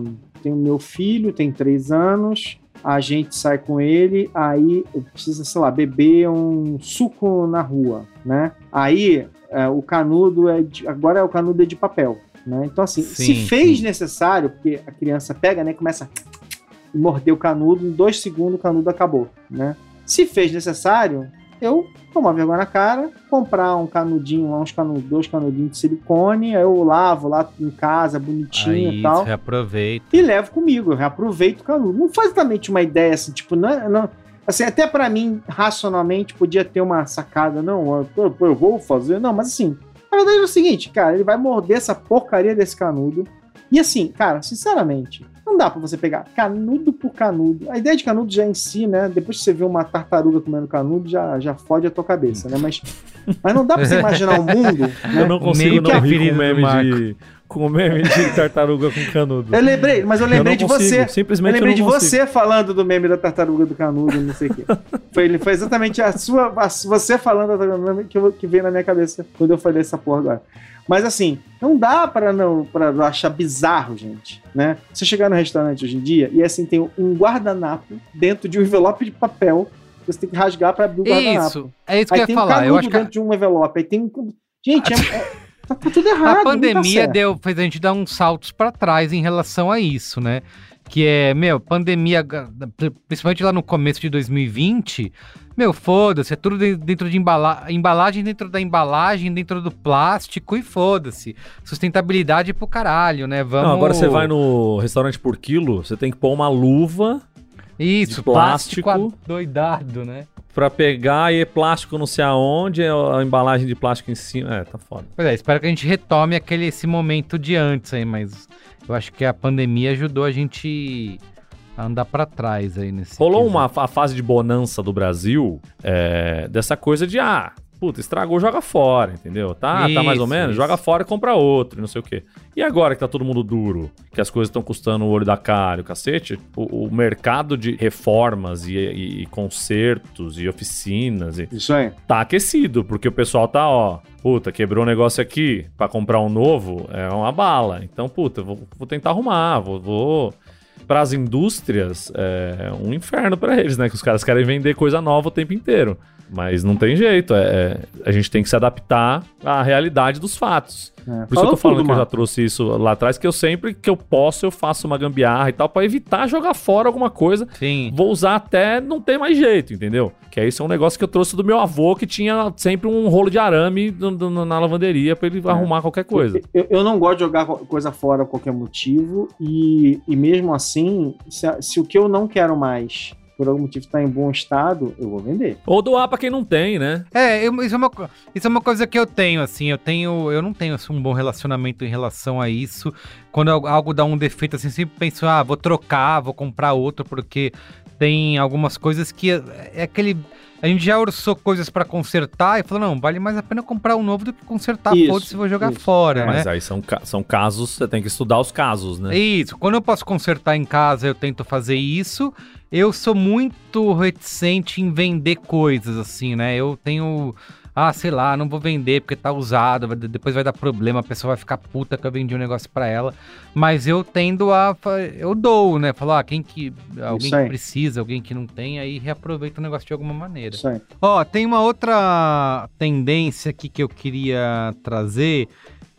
tem o meu filho, tem três anos, a gente sai com ele, aí precisa, sei lá, beber um suco na rua, né? Aí é, o canudo é de, agora é o canudo é de papel, né? Então assim, se Sim, fez sim. necessário, porque a criança pega, né, começa e morder o canudo, em dois segundos o canudo acabou, né? Se fez necessário, eu tomar vergonha na cara, comprar um canudinho lá, uns canudos, dois canudinhos de silicone, aí eu lavo lá em casa, bonitinho Aí e tal. você reaproveita. E levo comigo, eu reaproveito o canudo. Não foi exatamente uma ideia assim, tipo, não, é- não assim, até pra mim, racionalmente, podia ter uma sacada, não, eu, eu vou fazer, não, mas assim, a verdade é o seguinte, cara, ele vai morder essa porcaria desse canudo. E assim, cara, sinceramente, não dá pra você pegar canudo por canudo. A ideia de canudo já em si, né? Depois que você vê uma tartaruga comendo canudo, já, já fode a tua cabeça, né? Mas, mas não dá pra você imaginar um mundo. *laughs* Né? Eu não consigo não rir com meme de, com meme de tartaruga com canudo. Eu lembrei, mas eu lembrei não de consigo, você. Eu Simplesmente lembrei eu de consigo. você falando do meme da tartaruga do canudo, não sei o quê. Foi, foi exatamente a sua, a- você falando da tartaruga que, eu- que veio na minha cabeça quando eu falei essa porra agora. Mas assim, não dá para não para achar bizarro, gente, né? Você chegar no restaurante hoje em dia e assim tem um guardanapo dentro de um envelope de papel, que você tem que rasgar para abrir o guardanapo. Isso, é isso que eu ia um falar. canudo Eu acho que dentro de um envelope, aí tem um Gente, é- é- tá, tá tudo *laughs* errado. a tá pandemia certo. deu, fez a gente dar uns saltos pra trás em relação a isso, né? Que é, meu, pandemia, principalmente lá no começo de 2020, meu, foda-se, é tudo de- dentro de embala embalagem, dentro da embalagem, dentro do plástico e foda-se. Sustentabilidade pro caralho, né? Vamos. Não, agora você vai no restaurante por quilo, você tem que pôr uma luva Isso, de plástico, plástico. adoidado, né? pra pegar e é plástico não sei aonde, é a embalagem de plástico em cima. É, tá foda. Pois é, espero que a gente retome aquele, esse momento de antes aí, mas eu acho que a pandemia ajudou a gente andar pra trás aí nesse. Rolou uma a fase de bonança do Brasil é, dessa coisa de, ah, puta, estragou, joga fora, entendeu? Tá, tá mais ou Isso, menos, isso. joga fora e compra outro, e não sei o quê. E agora que tá todo mundo duro, que as coisas estão custando o olho da cara, e o cacete, o, o mercado de reformas e, e- e consertos e oficinas e, Isso aí. tá aquecido, porque o pessoal tá, ó, puta, quebrou um negócio aqui, pra comprar um novo é uma bala. Então, puta, vou, vou tentar arrumar, vou. vou... Para as indústrias, é um inferno pra eles, né? Que os caras querem vender coisa nova o tempo inteiro. Mas não tem jeito, é, é- a gente tem que se adaptar à realidade dos fatos. É. Por isso que eu tô falando tudo, que eu já trouxe isso lá atrás, que eu sempre que eu posso, eu faço uma gambiarra e tal, pra evitar jogar fora alguma coisa Sim. vou usar até não ter mais jeito, entendeu? Que é isso é um negócio que eu trouxe do meu avô, que tinha sempre um rolo de arame na lavanderia pra ele arrumar qualquer coisa. Eu, eu não gosto de jogar co- coisa fora por qualquer motivo, e, e mesmo assim, se, se o que eu não quero mais, por algum motivo, está em bom estado, eu vou vender. Ou doar pra quem não tem, né? É, eu- isso, é uma, isso é uma coisa que eu tenho, assim, eu tenho, eu não tenho assim, um bom relacionamento em relação a isso. Quando al- algo dá um defeito, assim, sempre penso, ah, vou trocar, vou comprar outro, porque tem algumas coisas que é, é aquele. A gente já orçou coisas pra consertar e falou, não, vale mais a pena comprar um novo do que consertar, Isso, foda-se, vou jogar isso. fora, né? Mas aí são, são casos, você tem que estudar os casos, né? Isso, quando eu posso consertar em casa, eu tento fazer isso. Eu sou muito reticente em vender coisas, assim, né? Eu tenho. Ah, sei lá, não vou vender porque tá usado, vai- depois vai dar problema, a pessoa vai ficar puta que eu vendi um negócio pra ela. Mas eu tendo a. Eu dou, né? Falo, ah, quem que. Alguém que precisa, alguém que não tem, aí reaproveita o negócio de alguma maneira. Ó, tem uma outra tendência aqui que eu queria trazer,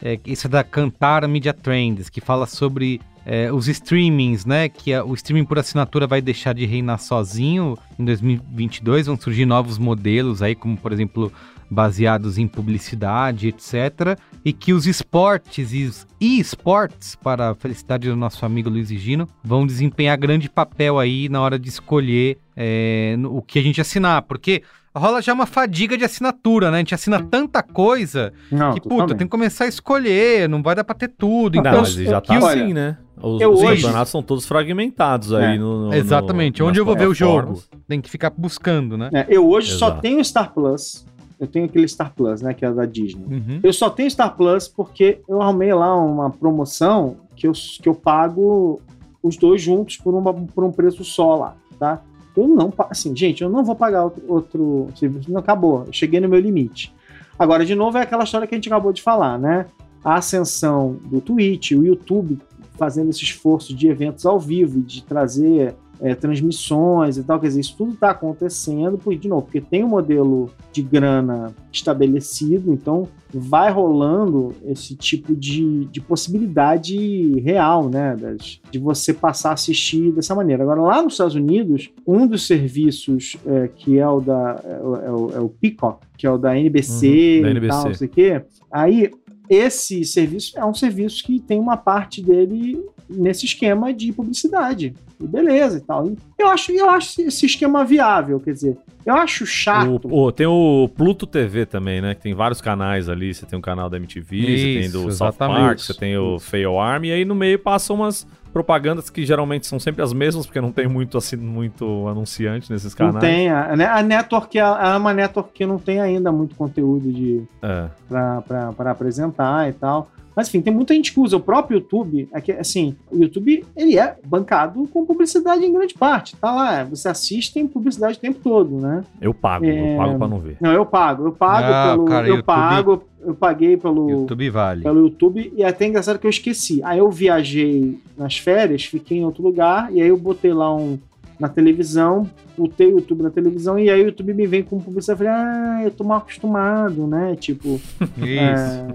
é, isso é da Cantar Media Trends, que fala sobre é, os streamings, né? Que a- o streaming por assinatura vai deixar de reinar sozinho em 2022, vão surgir novos modelos aí, como por exemplo baseados em publicidade, etc. E que os esportes e os e-sports, para a felicidade do nosso amigo Luiz Gino, vão desempenhar grande papel aí na hora de escolher é, no- o que a gente assinar, porque rola já uma fadiga de assinatura, né? A gente assina tanta coisa Não, que, puta, tem que começar a escolher, não vai dar pra ter tudo. Não, Então, mas já tá assim, né? Os, eu os hoje- campeonatos são todos fragmentados aí É, no, no- Exatamente, no- onde eu vou ver o jogo? tem que ficar buscando, né? É, eu hoje só Exato. tenho Star Plus. Eu tenho aquele Star Plus, né? Que é da Disney. Uhum. Eu só tenho Star Plus porque eu arrumei lá uma promoção que eu, que eu pago os dois juntos por, uma, por um preço só lá, tá? Eu não, assim, gente, eu não vou pagar outro, outro serviço, não acabou, eu cheguei no meu limite. Agora, de novo, é aquela história que a gente acabou de falar, né? A ascensão do Twitch, o YouTube fazendo esse esforço de eventos ao vivo, de trazer é, transmissões e tal. Quer dizer, isso tudo está acontecendo, por, de novo, porque tem um modelo de grana estabelecido, então vai rolando esse tipo de, de possibilidade real, né? Das, de você passar a assistir dessa maneira. Agora, lá nos Estados Unidos, um dos serviços é, que é o da é o, é o, é Peacock, que é o da NBC Uhum, da e NBC. tal, não sei o quê, aí esse serviço é um serviço que tem uma parte dele nesse esquema de publicidade. E beleza e tal. E eu acho, eu acho esse esquema viável, quer dizer, eu acho chato. O- o- tem o Pluto TV também, né? Que tem vários canais ali. Você tem um canal da MTV, você tem Isso, do South exatamente. Park, você tem o Fail Arm, e aí no meio passam umas propagandas que geralmente são sempre as mesmas, porque não tem muito, assim, muito anunciante nesses Não canais. tem. A, a network é é uma network que não tem ainda muito conteúdo de, É. para apresentar e tal. Mas enfim, tem muita gente que usa o próprio YouTube. É que, assim, o YouTube ele é bancado com publicidade em grande parte. Tá lá, você assiste tem publicidade o tempo todo, né? Eu pago, É. eu pago pra não ver. Não, eu pago, eu pago Ah, pelo. cara, eu YouTube- pago, eu paguei pelo. YouTube vale. pelo YouTube, e é até engraçado que eu esqueci. Aí eu viajei nas férias, fiquei em outro lugar, e aí eu botei lá um na televisão, botei o YouTube na televisão, e aí o YouTube me vem com publicidade. Eu falei, ah, eu tô mal acostumado, né? Tipo, *laughs* Isso. é,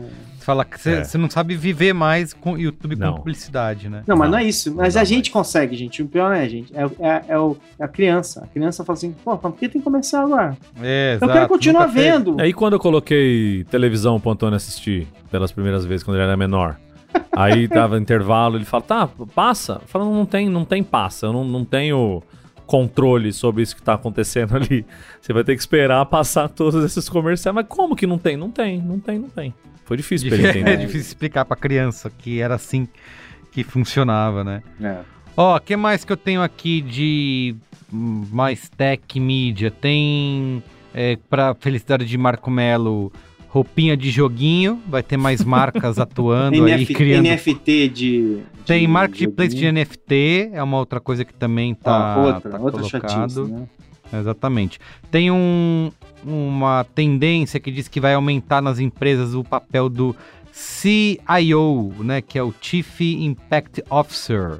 fala que você É. não sabe viver mais com YouTube Não. com publicidade, né? Não, mas Não, não é isso. Mas não a gente consegue, gente. O pior é, gente. É, é, é o- é a criança. A criança fala assim, pô, por que tem comercial agora? É, Eu exato, quero continuar vendo. Aí quando eu coloquei televisão pro Antônio assistir pelas primeiras vezes quando ele era menor. *laughs* Aí tava intervalo, ele fala, tá, passa. Fala, não tem, não tem passa, eu não, não tenho controle sobre isso que tá acontecendo ali. Você vai ter que esperar passar todos esses comerciais. Mas como que não tem? Não tem, não tem, não tem. Foi difícil pra *laughs* ele É entender. difícil explicar pra criança que era assim que funcionava, né? É. Ó, o que mais que eu tenho aqui de mais tech mídia? Tem, é, pra felicidade de Marco Melo, roupinha de joguinho. Vai ter mais *laughs* marcas atuando aí, NF, criando. NFT de. Tem de marketplace de joguinho. NFT, é uma outra coisa que também tá, Ah, outra, tá outra colocado. chatice, né? Exatamente. Tem um, uma tendência que diz que vai aumentar nas empresas o papel do CIO, né, que é o Chief Impact Officer,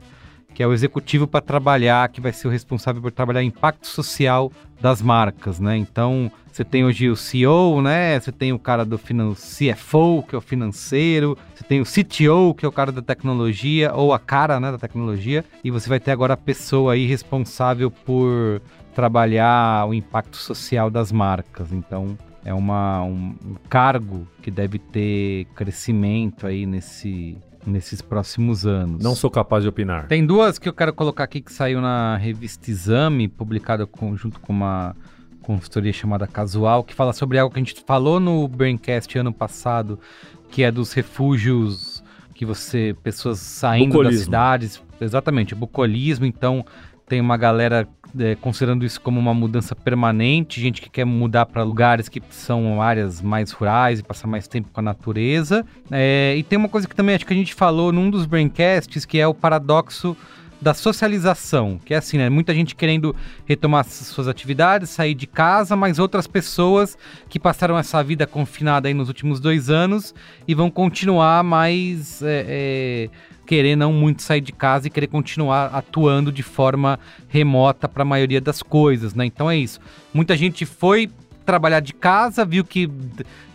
que é o executivo para trabalhar, que vai ser o responsável por trabalhar impacto social das marcas, né? Então, você tem hoje o CEO, né? Você tem o cara do finan CFO, que é o financeiro, você tem o CTO, que é o cara da tecnologia, ou a cara, né, da tecnologia, e você vai ter agora a pessoa aí responsável por trabalhar o impacto social das marcas. Então, é uma, um, um cargo que deve ter crescimento aí nesse, nesses próximos anos. Não sou capaz de opinar. Tem duas que eu quero colocar aqui que saiu na revista Exame, publicada com- junto com uma consultoria chamada Casual, que fala sobre algo que a gente falou no Braincast ano passado, que é dos refúgios que você, pessoas saindo das Bucolismo. cidades, exatamente, bucolismo, então tem uma galera é, considerando isso como uma mudança permanente, gente que quer mudar para lugares que são áreas mais rurais e passar mais tempo com a natureza. É, e tem uma coisa que também acho que a gente falou num dos braincasts, que é o paradoxo da socialização, que é assim, né? Muita gente querendo retomar suas atividades, sair de casa, mas outras pessoas que passaram essa vida confinada aí nos últimos dois anos e vão continuar mais é, é, querer não muito sair de casa e querer continuar atuando de forma remota para a maioria das coisas, né? Então é isso. Muita gente foi trabalhar de casa, viu que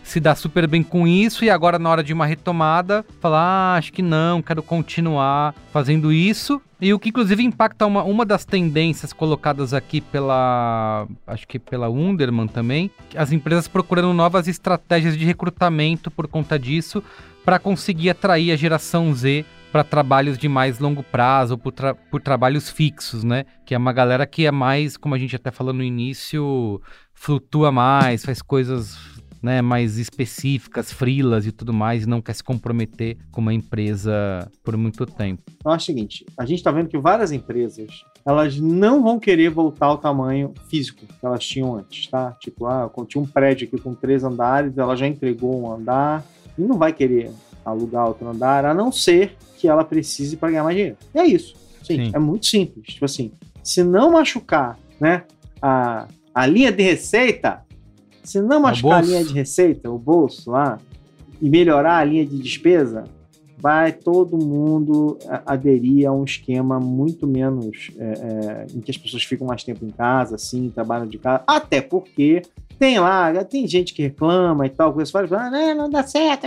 se dá super bem com isso e agora na hora de uma retomada, falar, ah, acho que não, quero continuar fazendo isso. E o que inclusive impacta uma, uma das tendências colocadas aqui pela, acho que pela Wunderman também, as empresas procurando novas estratégias de recrutamento por conta disso, para conseguir atrair a geração Z para trabalhos de mais longo prazo, por, tra- por trabalhos fixos, né? Que é uma galera que é mais, como a gente até falou no início, flutua mais, faz coisas né, mais específicas, frilas e tudo mais, e não quer se comprometer com uma empresa por muito tempo. Então é o seguinte, a gente está vendo que várias empresas, elas não vão querer voltar ao tamanho físico que elas tinham antes, tá? Tipo, ah, eu tinha um prédio aqui com três andares, ela já entregou um andar, e não vai querer alugar outro andar, a não ser que ela precise para ganhar mais dinheiro. E é isso. Gente, Sim. é muito simples. Tipo assim, se não machucar, né, a, a linha de receita, se não machucar a linha de receita, o bolso lá, e melhorar a linha de despesa, vai todo mundo aderir a um esquema muito menos é, é, em que as pessoas ficam mais tempo em casa, assim, trabalham de casa. Até porque tem lá, tem gente que reclama e tal, coisa fala, ah, não, não dá certo.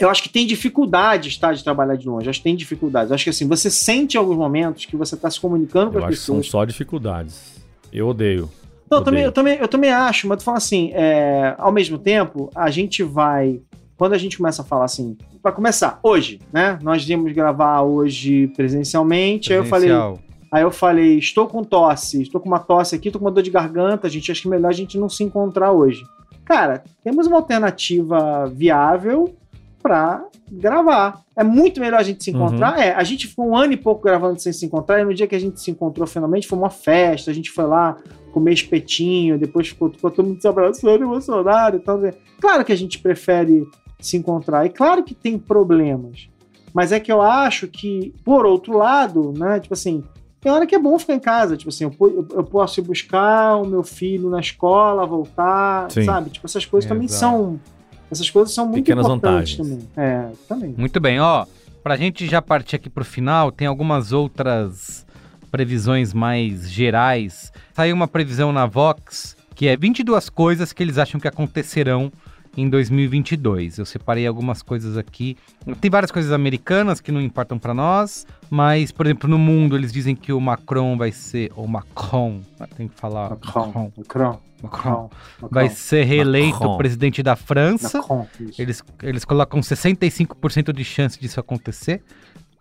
Eu acho que tem dificuldades, tá, de trabalhar de longe. Acho que tem dificuldades. Acho que assim, você sente em alguns momentos que você está se comunicando com Eu as acho que são pessoas. só dificuldades. Eu odeio. Não, eu também, eu, também, eu também acho, mas tu fala assim, é, ao mesmo tempo, a gente vai. Quando a gente começa a falar assim, para começar, hoje, né? Nós íamos gravar hoje presencialmente, aí eu falei, Presencial. aí eu falei, estou com tosse, estou com uma tosse aqui, estou com uma dor de garganta, gente, acho que é melhor a gente não se encontrar hoje. Cara, temos uma alternativa viável para gravar. É muito melhor a gente se encontrar. É, a gente ficou um ano e pouco gravando sem se encontrar, e no dia que a gente se encontrou finalmente foi uma festa, a gente foi lá comer espetinho, depois ficou, ficou todo mundo se abraçando, emocionado e tal. Claro que a gente prefere se encontrar, e claro que tem problemas, mas é que eu acho que, por outro lado, né, tipo assim, tem hora que é bom ficar em casa, tipo assim, eu, eu- posso ir buscar o meu filho na escola, voltar, Sim. sabe? Tipo, essas coisas também Exato. são, essas coisas são muito Pequenas importantes vantagens. também. É, também. Muito bem, ó. Pra gente já partir aqui pro final, tem algumas outras previsões mais gerais. Saiu uma previsão na Vox que é 22 coisas que eles acham que acontecerão em 2022. Eu separei algumas coisas aqui. Tem várias coisas americanas que não importam pra nós, mas, por exemplo, no mundo eles dizem que o Macron vai ser. Ou Macron, tem que falar. Macron, Macron. Macron, Macron. Macron, Vai ser reeleito Macron. presidente da França. Macron. Eles, eles colocam 65% de chance disso acontecer.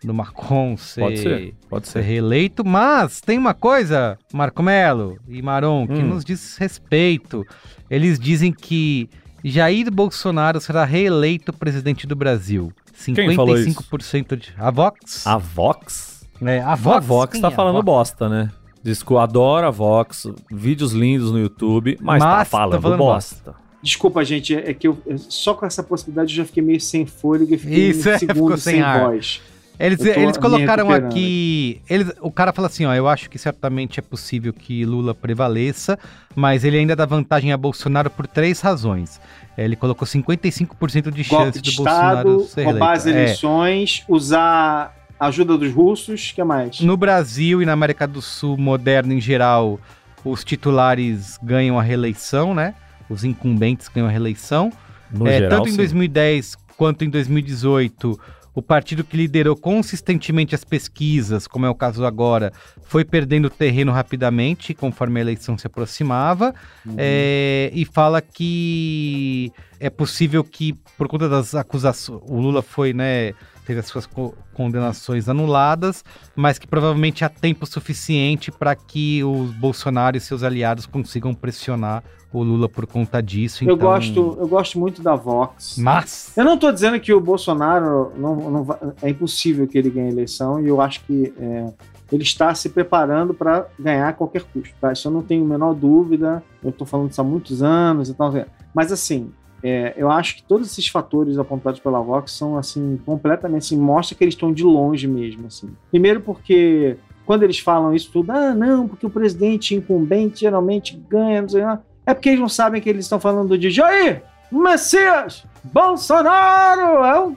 Do Macron ser, Pode ser, pode ser ser. reeleito. Mas tem uma coisa, Marco Melo e Maron, que Hum. nos diz respeito. Eles dizem que Jair Bolsonaro será reeleito presidente do Brasil. Quem falou isso? 55% de. A Vox? A Vox? É, a A Vox, tá é falando Vox? bosta, né? Diz que eu adoro a Vox, vídeos lindos no YouTube, mas, tá Mas tá falando, falando bosta. Desculpa, gente, é que eu só com essa possibilidade eu já fiquei meio sem fôlego e fiquei Isso, um é, segundo ficou sem sem, ar. Eles, eles colocaram aqui. Eles, o cara fala assim: ó, eu acho que certamente é possível que Lula prevaleça, mas ele ainda dá vantagem a Bolsonaro por três razões. É, Ele colocou 55% de Golpe chance de do Bolsonaro Estado, ser roubar as eleito. É. eleições, usar a ajuda dos russos, o que mais? No Brasil e na América do Sul moderna em geral, os titulares ganham a reeleição, né? Os incumbentes ganham a reeleição. No É, geral, tanto em sim. 2010 quanto em 2018, o partido que liderou consistentemente as pesquisas, como é o caso agora, foi perdendo terreno rapidamente conforme a eleição se aproximava. Uhum. É, e fala que é possível que, por conta das acusações, o Lula foi, né? Teve as suas co- condenações anuladas, mas que provavelmente há tempo suficiente para que os Bolsonaro e seus aliados consigam pressionar o Lula por conta disso. eu, então- gosto, eu gosto muito da Vox. Mas. Eu não tô dizendo que o Bolsonaro não, não é impossível que ele ganhe a eleição e eu acho que é, ele está se preparando para ganhar a qualquer custo, tá? Isso eu não tenho a menor dúvida. Eu tô falando isso há muitos anos e tal. Mas assim, é, eu acho que todos esses fatores apontados pela Vox são assim completamente assim, mostra que eles estão de longe mesmo, assim. Primeiro porque quando eles falam isso tudo, ah, não, porque o presidente incumbente geralmente ganha, não sei lá. É porque eles não sabem que eles estão falando de Jair Messias Bolsonaro! É o,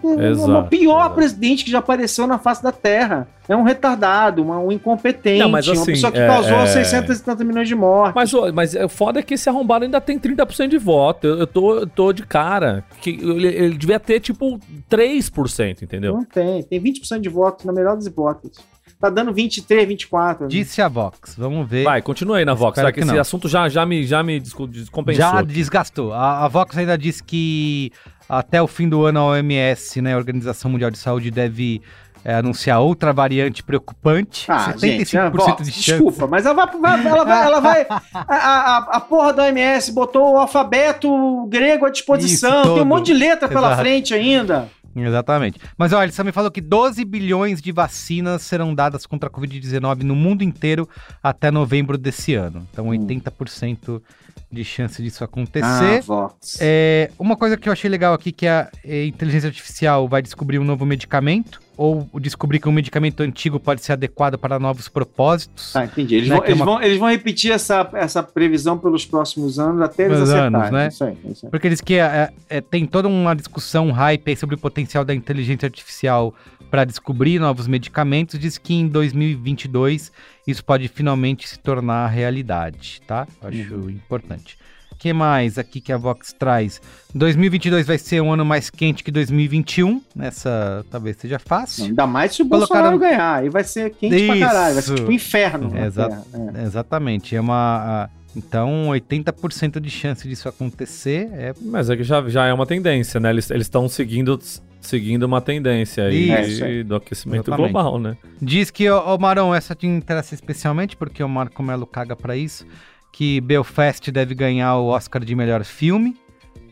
o- pior exato. presidente que já apareceu na face da Terra. É um retardado, uma- um incompetente, Não, mas uma assim, pessoa que é- causou é- 670 milhões de mortes. Mas, mas o foda é que esse arrombado ainda tem 30% de voto. Eu, eu tô, eu tô de cara. Que ele, ele devia ter, tipo, 3%, entendeu? Não tem, tem 20% de votos na melhor das hipóteses. Tá dando 23, 24. Disse a Vox. Vamos ver. Vai, continua aí na Vox, Espero tá? Que que esse não. assunto já, já me, já me desco- descompensou. Já aqui. desgastou. A, a Vox ainda diz que até o fim do ano a OMS, né, a Organização Mundial de Saúde, deve é, anunciar outra variante preocupante. Ah, 75% gente, ah, Vox, de chance. desculpa, mas ela vai, ela vai, ela vai a, a, a porra da OMS botou o alfabeto grego à disposição, Isso, tem um monte de letra pela Exato. frente ainda. Exatamente. Mas olha, ele também falou que 12 bilhões de vacinas serão dadas contra a Covid-19 no mundo inteiro até novembro desse ano. Então, Hum. 80% de chance disso Ah, acontecer. Vox. É, uma coisa que eu achei legal aqui que a, é, inteligência artificial vai descobrir um novo medicamento. Ou descobrir que um medicamento antigo pode ser adequado para novos propósitos. Tá, entendi. Eles, Né, vão, é eles, uma- vão, eles vão repetir essa, essa previsão pelos próximos anos até eles acertarem. anos, né? Isso aí, isso aí. Porque eles que é, é, tem toda uma discussão, um hype aí sobre o potencial da inteligência artificial para descobrir novos medicamentos. Diz que em 2022 isso pode finalmente se tornar realidade, tá? Acho Uhum. importante. O que mais aqui que a Vox traz? 2022 vai ser um ano mais quente que 2021. Nessa talvez seja fácil. Ainda mais se o Colocaram- Bolsonaro ganhar. Aí vai ser quente pra caralho. Vai ser Isso. tipo um inferno. na Exa- é. Exatamente. É uma. Então, 80% de chance disso acontecer é Mas é que já, já é uma tendência, né? Eles estão seguindo, seguindo uma tendência aí Isso, é. do aquecimento Exatamente. global, né? Diz que, ô, ô Marão, essa te interessa especialmente, porque o Marco Melo caga pra isso, que Belfast deve ganhar o Oscar de melhor filme.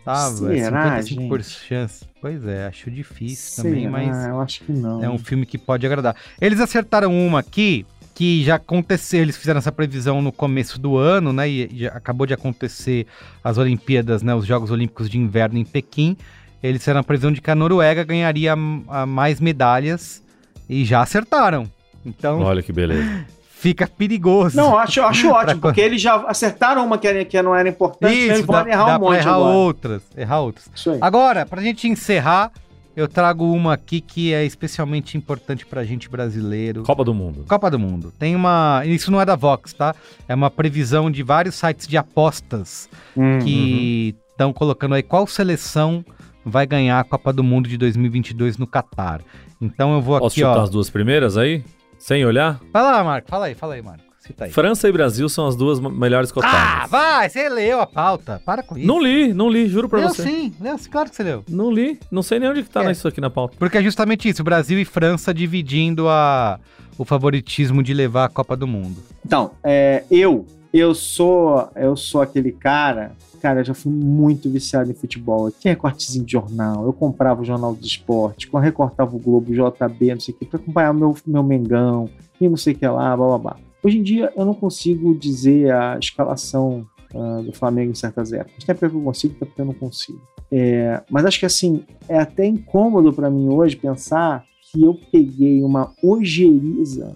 Tá, velho, Será, 55% gente? chance. Pois é, acho difícil Será? também, mas Eu acho que não. é um filme que pode agradar. Eles acertaram uma aqui que já aconteceu, eles fizeram essa previsão no começo do ano, né? E já acabou de acontecer as Olimpíadas, né? Os Jogos Olímpicos de Inverno em Pequim. Eles fizeram a previsão de que a Noruega ganharia mais medalhas e já acertaram. Então Olha que beleza. *laughs* fica perigoso. Não, eu acho, acho *laughs* ótimo, porque eles já acertaram uma que, era- que não era importante, eles Isso, vão dá, errar dá um monte errar agora. outras. Errar outras. Isso aí. Agora, pra gente encerrar, eu trago uma aqui que é especialmente importante pra gente brasileiro. Copa do Mundo. Copa do Mundo. Tem uma. Isso não é da Vox, tá? É uma previsão de vários sites de apostas Hum, que estão colocando aí qual seleção vai ganhar a Copa do Mundo de 2022 no Catar. Então eu vou Posso aqui, chutar ó. as duas primeiras aí? Sem olhar? Vai lá, Marco. Fala aí, fala aí, Marco. Cita aí. França e Brasil são as duas melhores Ah, cotadas. vai! Você leu a pauta. Para com isso. não li, não li, juro pra leu você. sim, leu sim, claro que você leu. Não li, não sei nem onde que tá É. isso aqui na pauta. Porque é justamente isso, Brasil e França dividindo a, o favoritismo de levar a Copa do Mundo. Então, é, eu, eu sou, eu sou aquele cara, cara, eu já fui muito viciado em futebol. Tinha recortezinho de jornal, eu comprava o jornal do esporte, eu recortava o Globo, o JB, não sei o que, pra acompanhar o meu, meu Mengão, e não sei o que lá, blá blá blá. Hoje em dia eu não consigo dizer a escalação ah, do Flamengo em certas épocas. Até porque eu consigo, até porque eu não consigo. É, mas acho que assim, é até incômodo pra mim hoje pensar que eu peguei uma ojeriza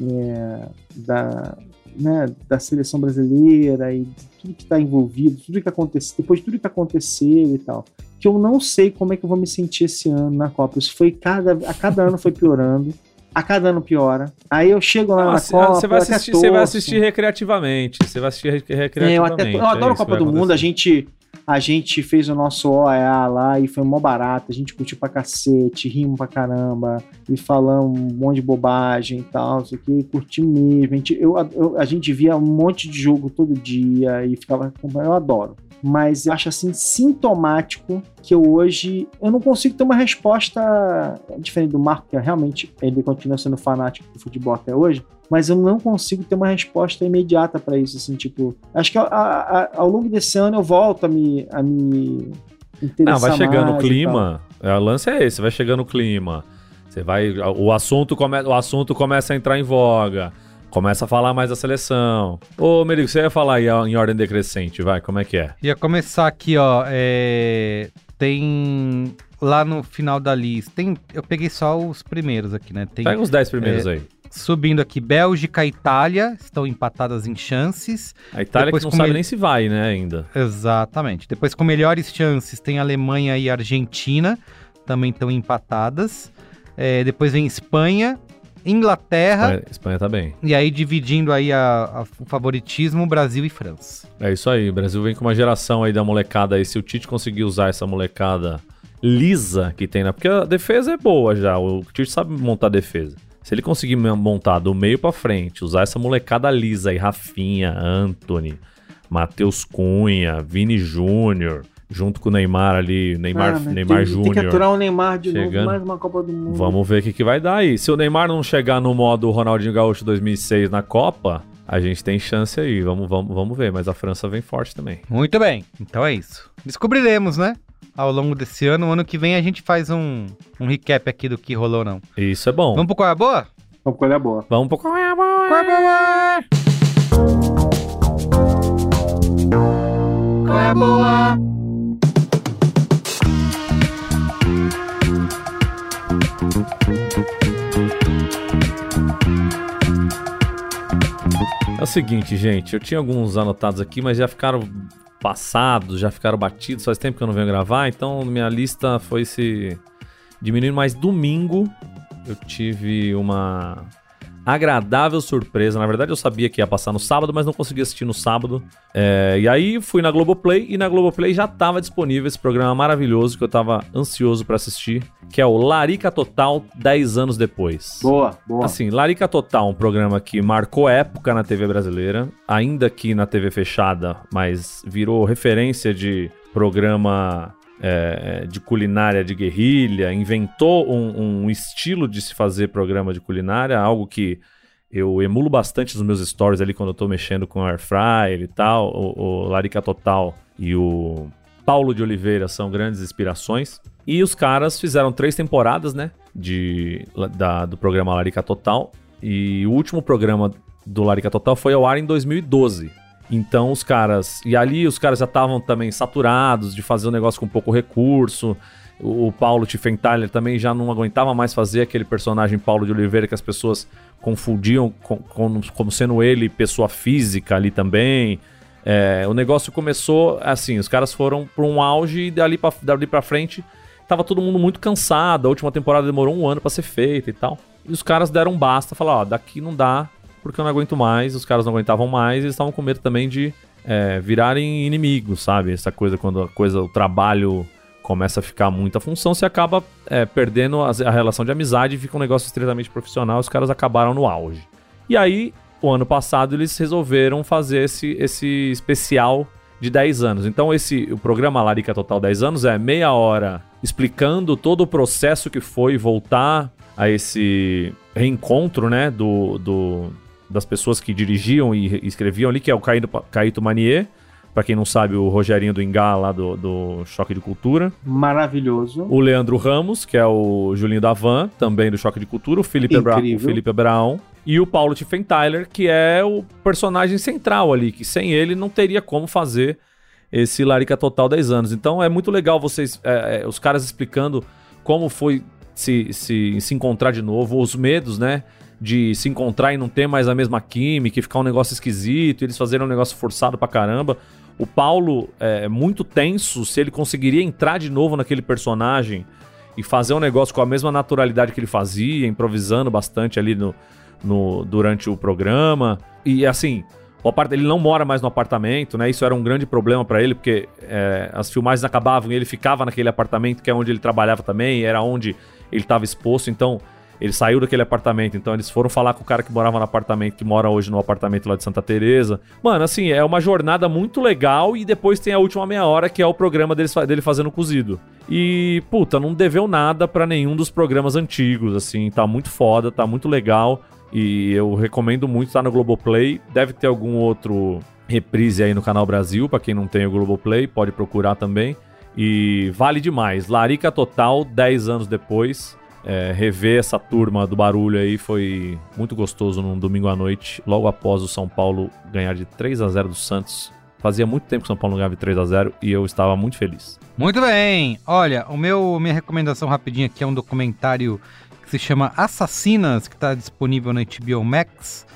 é, da, né, da seleção brasileira e de tudo que está envolvido, tudo que aconteceu, depois de tudo que aconteceu e tal, que eu não sei como é que eu vou me sentir esse ano na Copa. Isso foi cada, a cada ano foi piorando, a cada ano piora. Aí eu chego lá Ah, na cê- Copa, você vai assistir, você vai assistir recreativamente. Você vai assistir re- É, eu, recreativamente. até, eu é adoro a isso Copa do Mundo, a gente, a gente fez o nosso OEA lá e foi mó barato, a gente curtiu pra cacete, rimos pra caramba, e falamos um monte de bobagem e tal, não sei o que, curti mesmo. A gente, eu, eu- a gente via um monte de jogo todo dia e ficava acompanhando, eu adoro. Mas eu acho assim sintomático que eu hoje eu não consigo ter uma resposta diferente do Marco, que realmente ele continua sendo fanático do futebol até hoje, mas eu não consigo ter uma resposta imediata pra isso, assim, tipo, acho que a- a- ao longo desse ano eu volto a me, a me interessar Não, vai chegando o clima. É, o lance é esse, vai chegando o clima. Você vai. O assunto, come, o assunto começa a entrar em voga. Começa a falar mais da seleção. Ô, Merigo, você ia falar aí em ordem decrescente, vai, como é que é? Ia começar aqui, ó. é, Tem lá no final da lista. Tem... Eu peguei só os primeiros aqui, né? Tem Pega os 10 primeiros É, aí. subindo aqui Bélgica e Itália estão empatadas em chances. A Itália depois que não sabe ele- nem se vai, né, ainda. Exatamente. Depois com melhores chances tem Alemanha e Argentina, também estão empatadas. É, depois vem Espanha, Inglaterra Espanha, Espanha tá bem. e aí dividindo aí a- a- o favoritismo Brasil e França. É isso aí, o Brasil vem com uma geração aí da molecada aí. Se o Tite conseguir usar essa molecada lisa que tem na. Porque a defesa é boa já, o Tite sabe montar defesa. Se ele conseguir montar do meio pra frente, usar essa molecada lisa aí, Rafinha, Anthony, Matheus Cunha, Vini Júnior, junto com o Neymar ali, Neymar, Ah, mas Neymar tem, Tem que Júnior. aturar o Neymar de Chegando. novo, mais uma Copa do Mundo. Vamos ver o que, que vai dar aí. Se o Neymar não chegar no modo Ronaldinho Gaúcho 2006 na Copa, a gente tem chance aí. Vamos, vamos, vamos ver. Mas a França vem forte também. Muito bem, então é isso. Descobriremos, né? Ao longo desse ano. Ano que vem a gente faz um, um recap aqui do que rolou, não. Isso é bom. Vamos pro qual é a boa? Vamos com ele é boa. Vamos pro qual é a boa? Qual é a boa? Qual é a boa? É o seguinte, gente, eu tinha alguns anotados aqui, mas já ficaram passados, já ficaram batidos, faz tempo que eu não venho gravar, então minha lista foi se diminuindo, mas domingo eu tive uma agradável surpresa. Na verdade, eu sabia que ia passar no sábado, mas não consegui assistir no sábado. É, e aí fui na Globoplay e na Globoplay já estava disponível esse programa maravilhoso que eu estava ansioso para assistir, que é o Larica Total 10 anos depois. Boa, boa. Assim, Larica Total, um programa que marcou época na TV brasileira, ainda que na TV fechada, mas virou referência de programa é, de culinária de guerrilha, inventou um, um, estilo de se fazer programa de culinária, algo que eu emulo bastante nos meus stories ali quando eu tô mexendo com air fryer e tal. O, o Larica Total e o Paulo de Oliveira são grandes inspirações. E os caras fizeram três temporadas, né, de, da, do programa Larica Total. E o último programa do Larica Total foi ao ar em 2012. Então os caras. E ali os caras já estavam também saturados de fazer um negócio com pouco recurso. O Paulo Tiffenthaler também já não aguentava mais fazer aquele personagem Paulo de Oliveira que as pessoas confundiam com, com, como sendo ele pessoa física ali também. É, o negócio começou assim, os caras foram para um auge e dali para frente tava todo mundo muito cansado. A última temporada demorou um ano para ser feita e tal. E os caras deram basta, falaram, ó, daqui não dá, porque eu não aguento mais, os caras não aguentavam mais, e eles estavam com medo também de é, virarem inimigos, sabe? Essa coisa, quando a coisa, o trabalho começa a ficar muita função, você acaba é, perdendo a, a, relação de amizade e fica um negócio estritamente profissional, os caras acabaram no auge. E aí, o ano passado, eles resolveram fazer esse, esse especial de 10 anos. Então, esse o programa Larica Total 10 anos é meia hora explicando todo o processo que foi voltar a esse reencontro, né, do, do, das pessoas que dirigiam e escreviam ali, que é o Caíto, Caíto Manier. Pra quem não sabe, o Rogerinho do Ingá, lá do, do Choque de Cultura. Maravilhoso. O Leandro Ramos, que é o Julinho da Van, também do Choque de Cultura. O Felipe, Bra o Felipe Brown. E o Paulo Tiffenthaler, que é o personagem central ali, que sem ele não teria como fazer esse Larica Total 10 anos. Então é muito legal vocês, é, é, os caras explicando como foi se, se, se encontrar de novo, os medos, né? De se encontrar e não ter mais a mesma química e ficar um negócio esquisito, eles fazerem um negócio forçado pra caramba. O Paulo é muito tenso se ele conseguiria entrar de novo naquele personagem e fazer um negócio com a mesma naturalidade que ele fazia, improvisando bastante ali no, no durante o programa. E assim, ele não mora mais no apartamento, né? Isso era um grande problema para ele, porque é, as filmagens acabavam e ele ficava naquele apartamento que é onde ele trabalhava também, era onde ele estava exposto. Então, ele saiu daquele apartamento, então eles foram falar com o cara que morava no apartamento, que mora hoje no apartamento lá de Santa Teresa. Mano, assim, é uma jornada muito legal e depois tem a última meia hora, que é o programa dele, fazendo cozido. E, puta, não deveu nada para nenhum dos programas antigos, assim, tá muito foda, tá muito legal. E eu recomendo muito, tá no Globoplay. Deve ter algum outro reprise aí no Canal Brasil, para quem não tem o Globoplay, pode procurar também. E vale demais. Larica Total, 10 anos depois. É, rever essa turma do barulho aí foi muito gostoso num domingo à noite, logo após o São Paulo ganhar de 3 a 0 do Santos. Fazia muito tempo que o São Paulo não ganhava de 3 a 0 e eu estava muito feliz. Muito bem. Olha, o meu minha recomendação rapidinha aqui é um documentário que se chama Assassinas, que está disponível na HBO Max,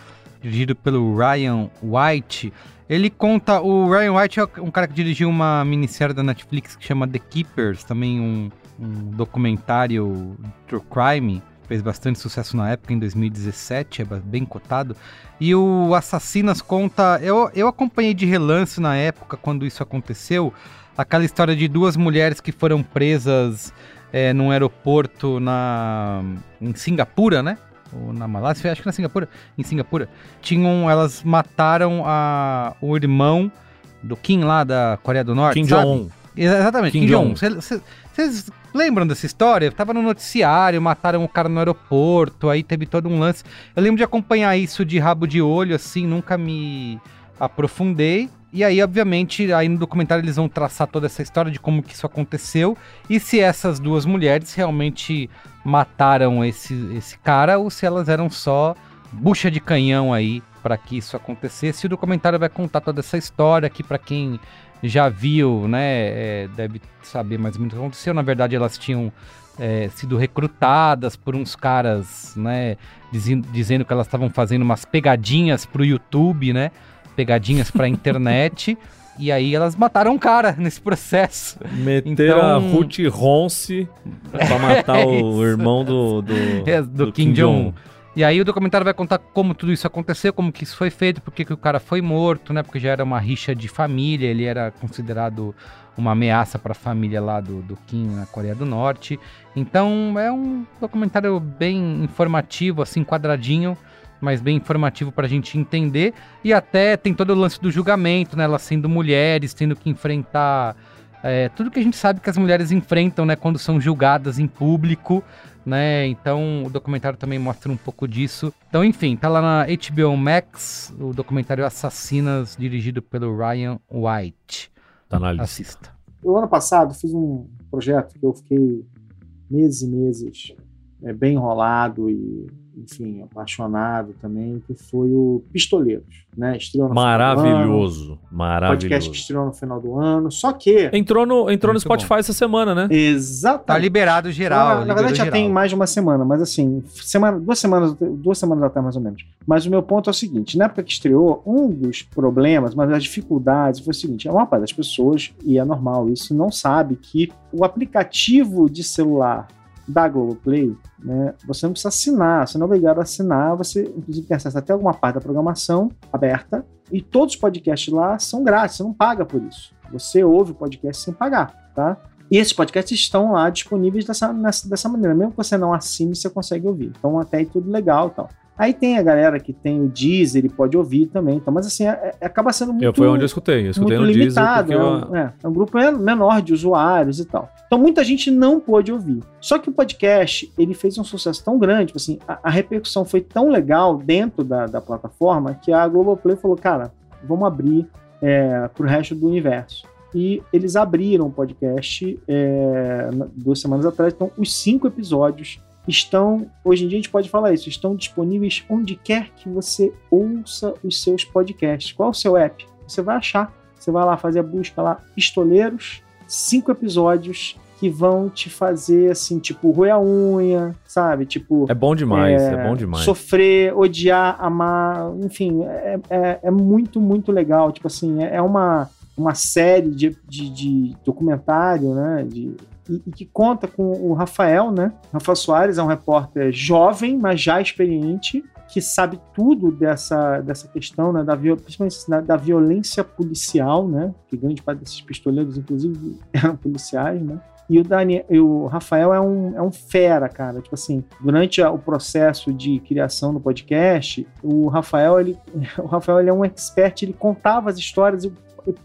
dirigido pelo Ryan White. Ele conta. O Ryan White é um cara que dirigiu uma minissérie da Netflix que chama The Keepers, também um um documentário True Crime, fez bastante sucesso na época, em 2017, é bem cotado. E o Assassinas conta. Eu, eu acompanhei de relance na época, quando isso aconteceu, aquela história de duas mulheres que foram presas é, num aeroporto na, em Singapura, né? Ou na Malásia, acho que na Singapura. Em Singapura. Tinham. Elas mataram a, o irmão do Kim lá da Coreia do Norte. Kim Jong-un. Exatamente, Kim, Kim Jong-un. Vocês lembram dessa história? Tava no noticiário, mataram o cara no aeroporto, aí teve todo um lance. Eu lembro de acompanhar isso de rabo de olho, assim, nunca me aprofundei. E aí, obviamente, aí no documentário eles vão traçar toda essa história de como que isso aconteceu e se essas duas mulheres realmente mataram esse, esse cara ou se elas eram só bucha de canhão aí para que isso acontecesse. E o documentário vai contar toda essa história aqui para quem já viu, né, é, deve saber mais ou menos o que aconteceu. Na verdade, elas tinham é, sido recrutadas por uns caras, né, dizendo, dizendo que elas estavam fazendo umas pegadinhas pro YouTube, né, pegadinhas pra *laughs* internet, e aí elas mataram um cara *laughs* nesse processo. Meteram a Então- Ruth Ronce pra matar *laughs* É o irmão do, do, É, do Kim Jong-un. E aí o documentário vai contar como tudo isso aconteceu, como que isso foi feito, porque que o cara foi morto, né? Porque já era uma rixa de família, ele era considerado uma ameaça para a família lá do, do Kim na Coreia do Norte. Então é um documentário bem informativo, assim, quadradinho, mas bem informativo para a gente entender. E até tem todo o lance do julgamento, né? Elas sendo mulheres, tendo que enfrentar é, tudo que a gente sabe que as mulheres enfrentam, né? Quando são julgadas em público né? Então o documentário também mostra um pouco disso. Então, enfim, tá lá na HBO Max, o documentário Assassinas, dirigido pelo Ryan White. Tá na lista. Assista. Eu, ano passado, fiz um projeto que eu fiquei meses e meses é, bem enrolado e, enfim, apaixonado também, que foi o Pistoleiros, né? Estreou no final do ano, Maravilhoso. podcast que Maravilhoso. estreou no final do ano. Só que. Entrou no, entrou no Spotify essa semana, né? Exatamente. Tá liberado geral. na, na verdade, já geral. tem mais de uma semana, mas assim, semana, duas semanas, duas semanas atrás, mais ou menos. Mas o meu ponto é o seguinte: na época que estreou, um dos problemas, mas das dificuldades, foi o seguinte: a maior parte das pessoas, e é normal isso, não sabe que o aplicativo de celular da Globoplay, né, você não precisa assinar, você não é obrigado a assinar, você inclusive tem acesso até alguma parte da programação aberta, e todos os podcasts lá são grátis, você não paga por isso. Você ouve o podcast sem pagar, tá? E esses podcasts estão lá disponíveis dessa, nessa- dessa maneira. Mesmo que você não assine, você consegue ouvir. Então, até aí tudo legal e tal. Aí tem a galera que tem o Deezer e pode ouvir também. Então, mas assim, é- é- acaba sendo muito, Eu, foi onde eu escutei. Eu escutei muito no Deezer limitado. porque É eu... um, é, é um grupo men- menor de usuários e tal. Então, muita gente não pôde ouvir. Só que o podcast, ele fez um sucesso tão grande, tipo assim, a, a repercussão foi tão legal dentro da, da plataforma que a Globoplay falou, cara, vamos abrir é, para o resto do universo. E eles abriram o podcast é, duas semanas atrás. Então, os cinco episódios estão, hoje em dia a gente pode falar isso, estão disponíveis onde quer que você ouça os seus podcasts. Qual é o seu app? Você vai achar. Você vai lá fazer a busca lá, Pistoleiros, cinco episódios que vão te fazer assim, tipo, roer a unha, sabe? Tipo, É bom demais, é, bom demais. Sofrer, odiar, amar, enfim, é, é, é muito, muito legal. Tipo assim, é, é uma, uma série de, de, de documentário, né? De, e, e que conta com o Rafael, né? Rafael Soares é um repórter jovem, mas já experiente, que sabe tudo dessa, dessa questão, né? Da, principalmente da, da violência policial, né? Que grande parte desses pistoleiros, inclusive, *laughs* eram policiais, né? E o, Daniel, o Rafael é um, é um fera, cara. Tipo assim, durante o processo de criação do podcast, o Rafael, ele, *laughs* o Rafael ele é um expert, ele contava as histórias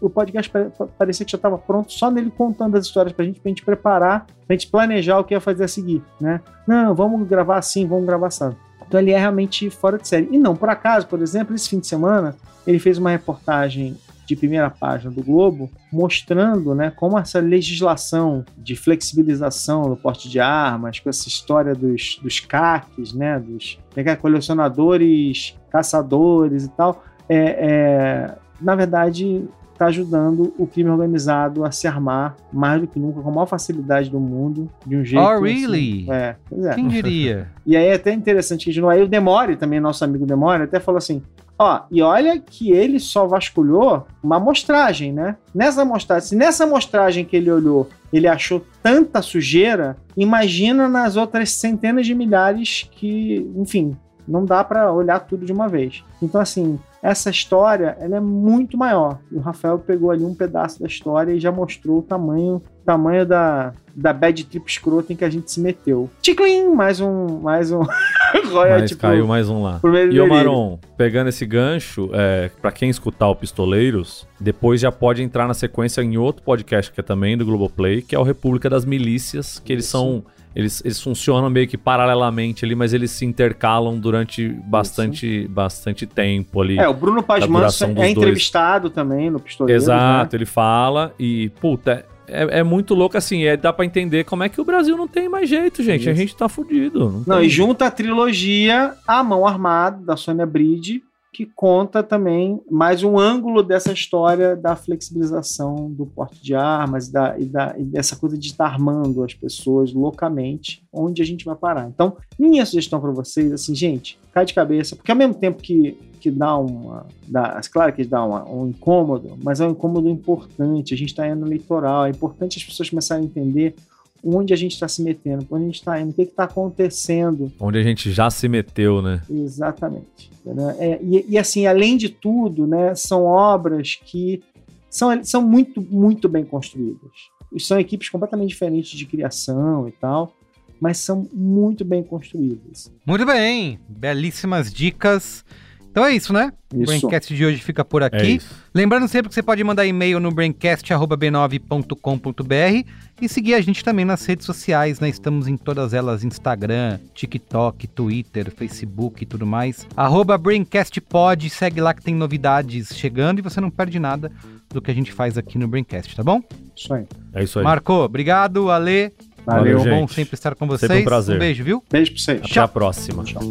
o podcast pare- parecia que já estava pronto só nele contando as histórias pra gente, pra gente preparar, pra gente planejar o que ia fazer a seguir, né? Não, vamos gravar assim, vamos gravar assim. Então ele é realmente fora de série. E não, por acaso, por exemplo, esse fim de semana, ele fez uma reportagem de primeira página do Globo, mostrando né, como essa legislação de flexibilização do porte de armas, com essa história dos, dos CACs, né, dos como é é, colecionadores, caçadores e tal, é, é, na verdade está ajudando o crime organizado a se armar mais do que nunca, com a maior facilidade do mundo, de um jeito. Oh, assim, really? é, pois é. Quem diria? *laughs* E aí é até interessante que de novo, aí o Demore, também nosso amigo Demore, até falou assim: ó, e olha que ele só vasculhou uma amostragem, né? Nessa amostragem, se nessa amostragem que ele olhou, ele achou tanta sujeira, imagina nas outras centenas de milhares que, enfim, não dá pra olhar tudo de uma vez. Então, assim, essa história ela é muito maior. E o Rafael pegou ali um pedaço da história e já mostrou o tamanho, tamanho da, da bad trip escrota em que a gente se meteu. Ticlin! Mais um, mais um *laughs* royalty Mas caiu mais um lá. E o. Maron, pegando esse gancho, é, para quem escutar o Pistoleiros, depois já pode entrar na sequência em outro podcast que é também do Globoplay, que é o República das Milícias, que eles Isso. são. Eles, eles funcionam meio que paralelamente ali, mas eles se intercalam durante bastante, bastante tempo ali. É, o Bruno Paz Manso é dois. entrevistado também no Pistoleiros. Exato, né? ele fala e, puta, é, é muito louco assim, é, dá pra entender como é que o Brasil não tem mais jeito, gente. A Isso. gente tá fudido. Não, tem- e junta a trilogia A Mão Armada, da Sônia Bride, que conta também mais um ângulo dessa história da flexibilização do porte de armas da, e, da, e dessa coisa de estar armando as pessoas loucamente, onde a gente vai parar. Então, minha sugestão para vocês, assim, gente, cai de cabeça, porque ao mesmo tempo que, que dá uma. Dá, claro que dá uma, um incômodo, mas é um incômodo importante. A gente está indo no litoral, é importante as pessoas começarem a entender onde a gente está se metendo, onde a gente está indo, o que está acontecendo. Onde a gente já se meteu, né? Exatamente. É, e, e, assim, além de tudo, né, são obras que são, são muito, muito bem construídas. E são equipes completamente diferentes de criação e tal, mas são muito bem construídas. Muito bem, belíssimas dicas. Então é isso, né? Isso. O Braincast de hoje fica por aqui. É Lembrando sempre que você pode mandar e-mail no braincast.b9.com.br e seguir a gente também nas redes sociais, né? Estamos em todas elas, Instagram, TikTok, Twitter, Facebook e tudo mais. Arroba BraincastPod, segue lá que tem novidades chegando e você não perde nada do que a gente faz aqui no Braincast, tá bom? Isso aí. É isso aí. Marco, obrigado, Ale. Valeu, Bom gente. sempre estar com vocês. Sempre um prazer. beijo, viu? Beijo para vocês. Até a próxima. Tchau.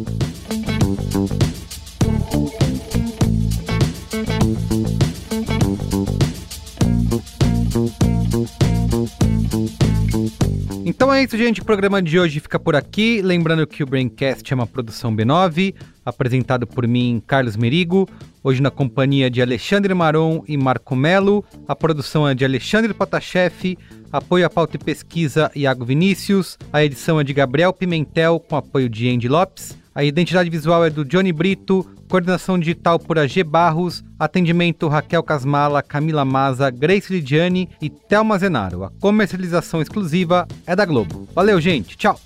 Então é isso, gente. O programa de hoje fica por aqui. Lembrando que o Braincast é uma produção B9, apresentado por mim, Carlos Merigo. Hoje na companhia de Alexandre Maron e Marco Melo. A produção é de Alexandre Potashev. Apoio à pauta e pesquisa, Iago Vinícius. A edição é de Gabriel Pimentel, com apoio de Andy Lopes. A identidade visual é do Johnny Brito, coordenação digital por AG Barros, atendimento Raquel Casmala, Camila Maza, Grace Lidiane e Thelma Zenaro. A comercialização exclusiva é da Globo. Valeu, gente. Tchau.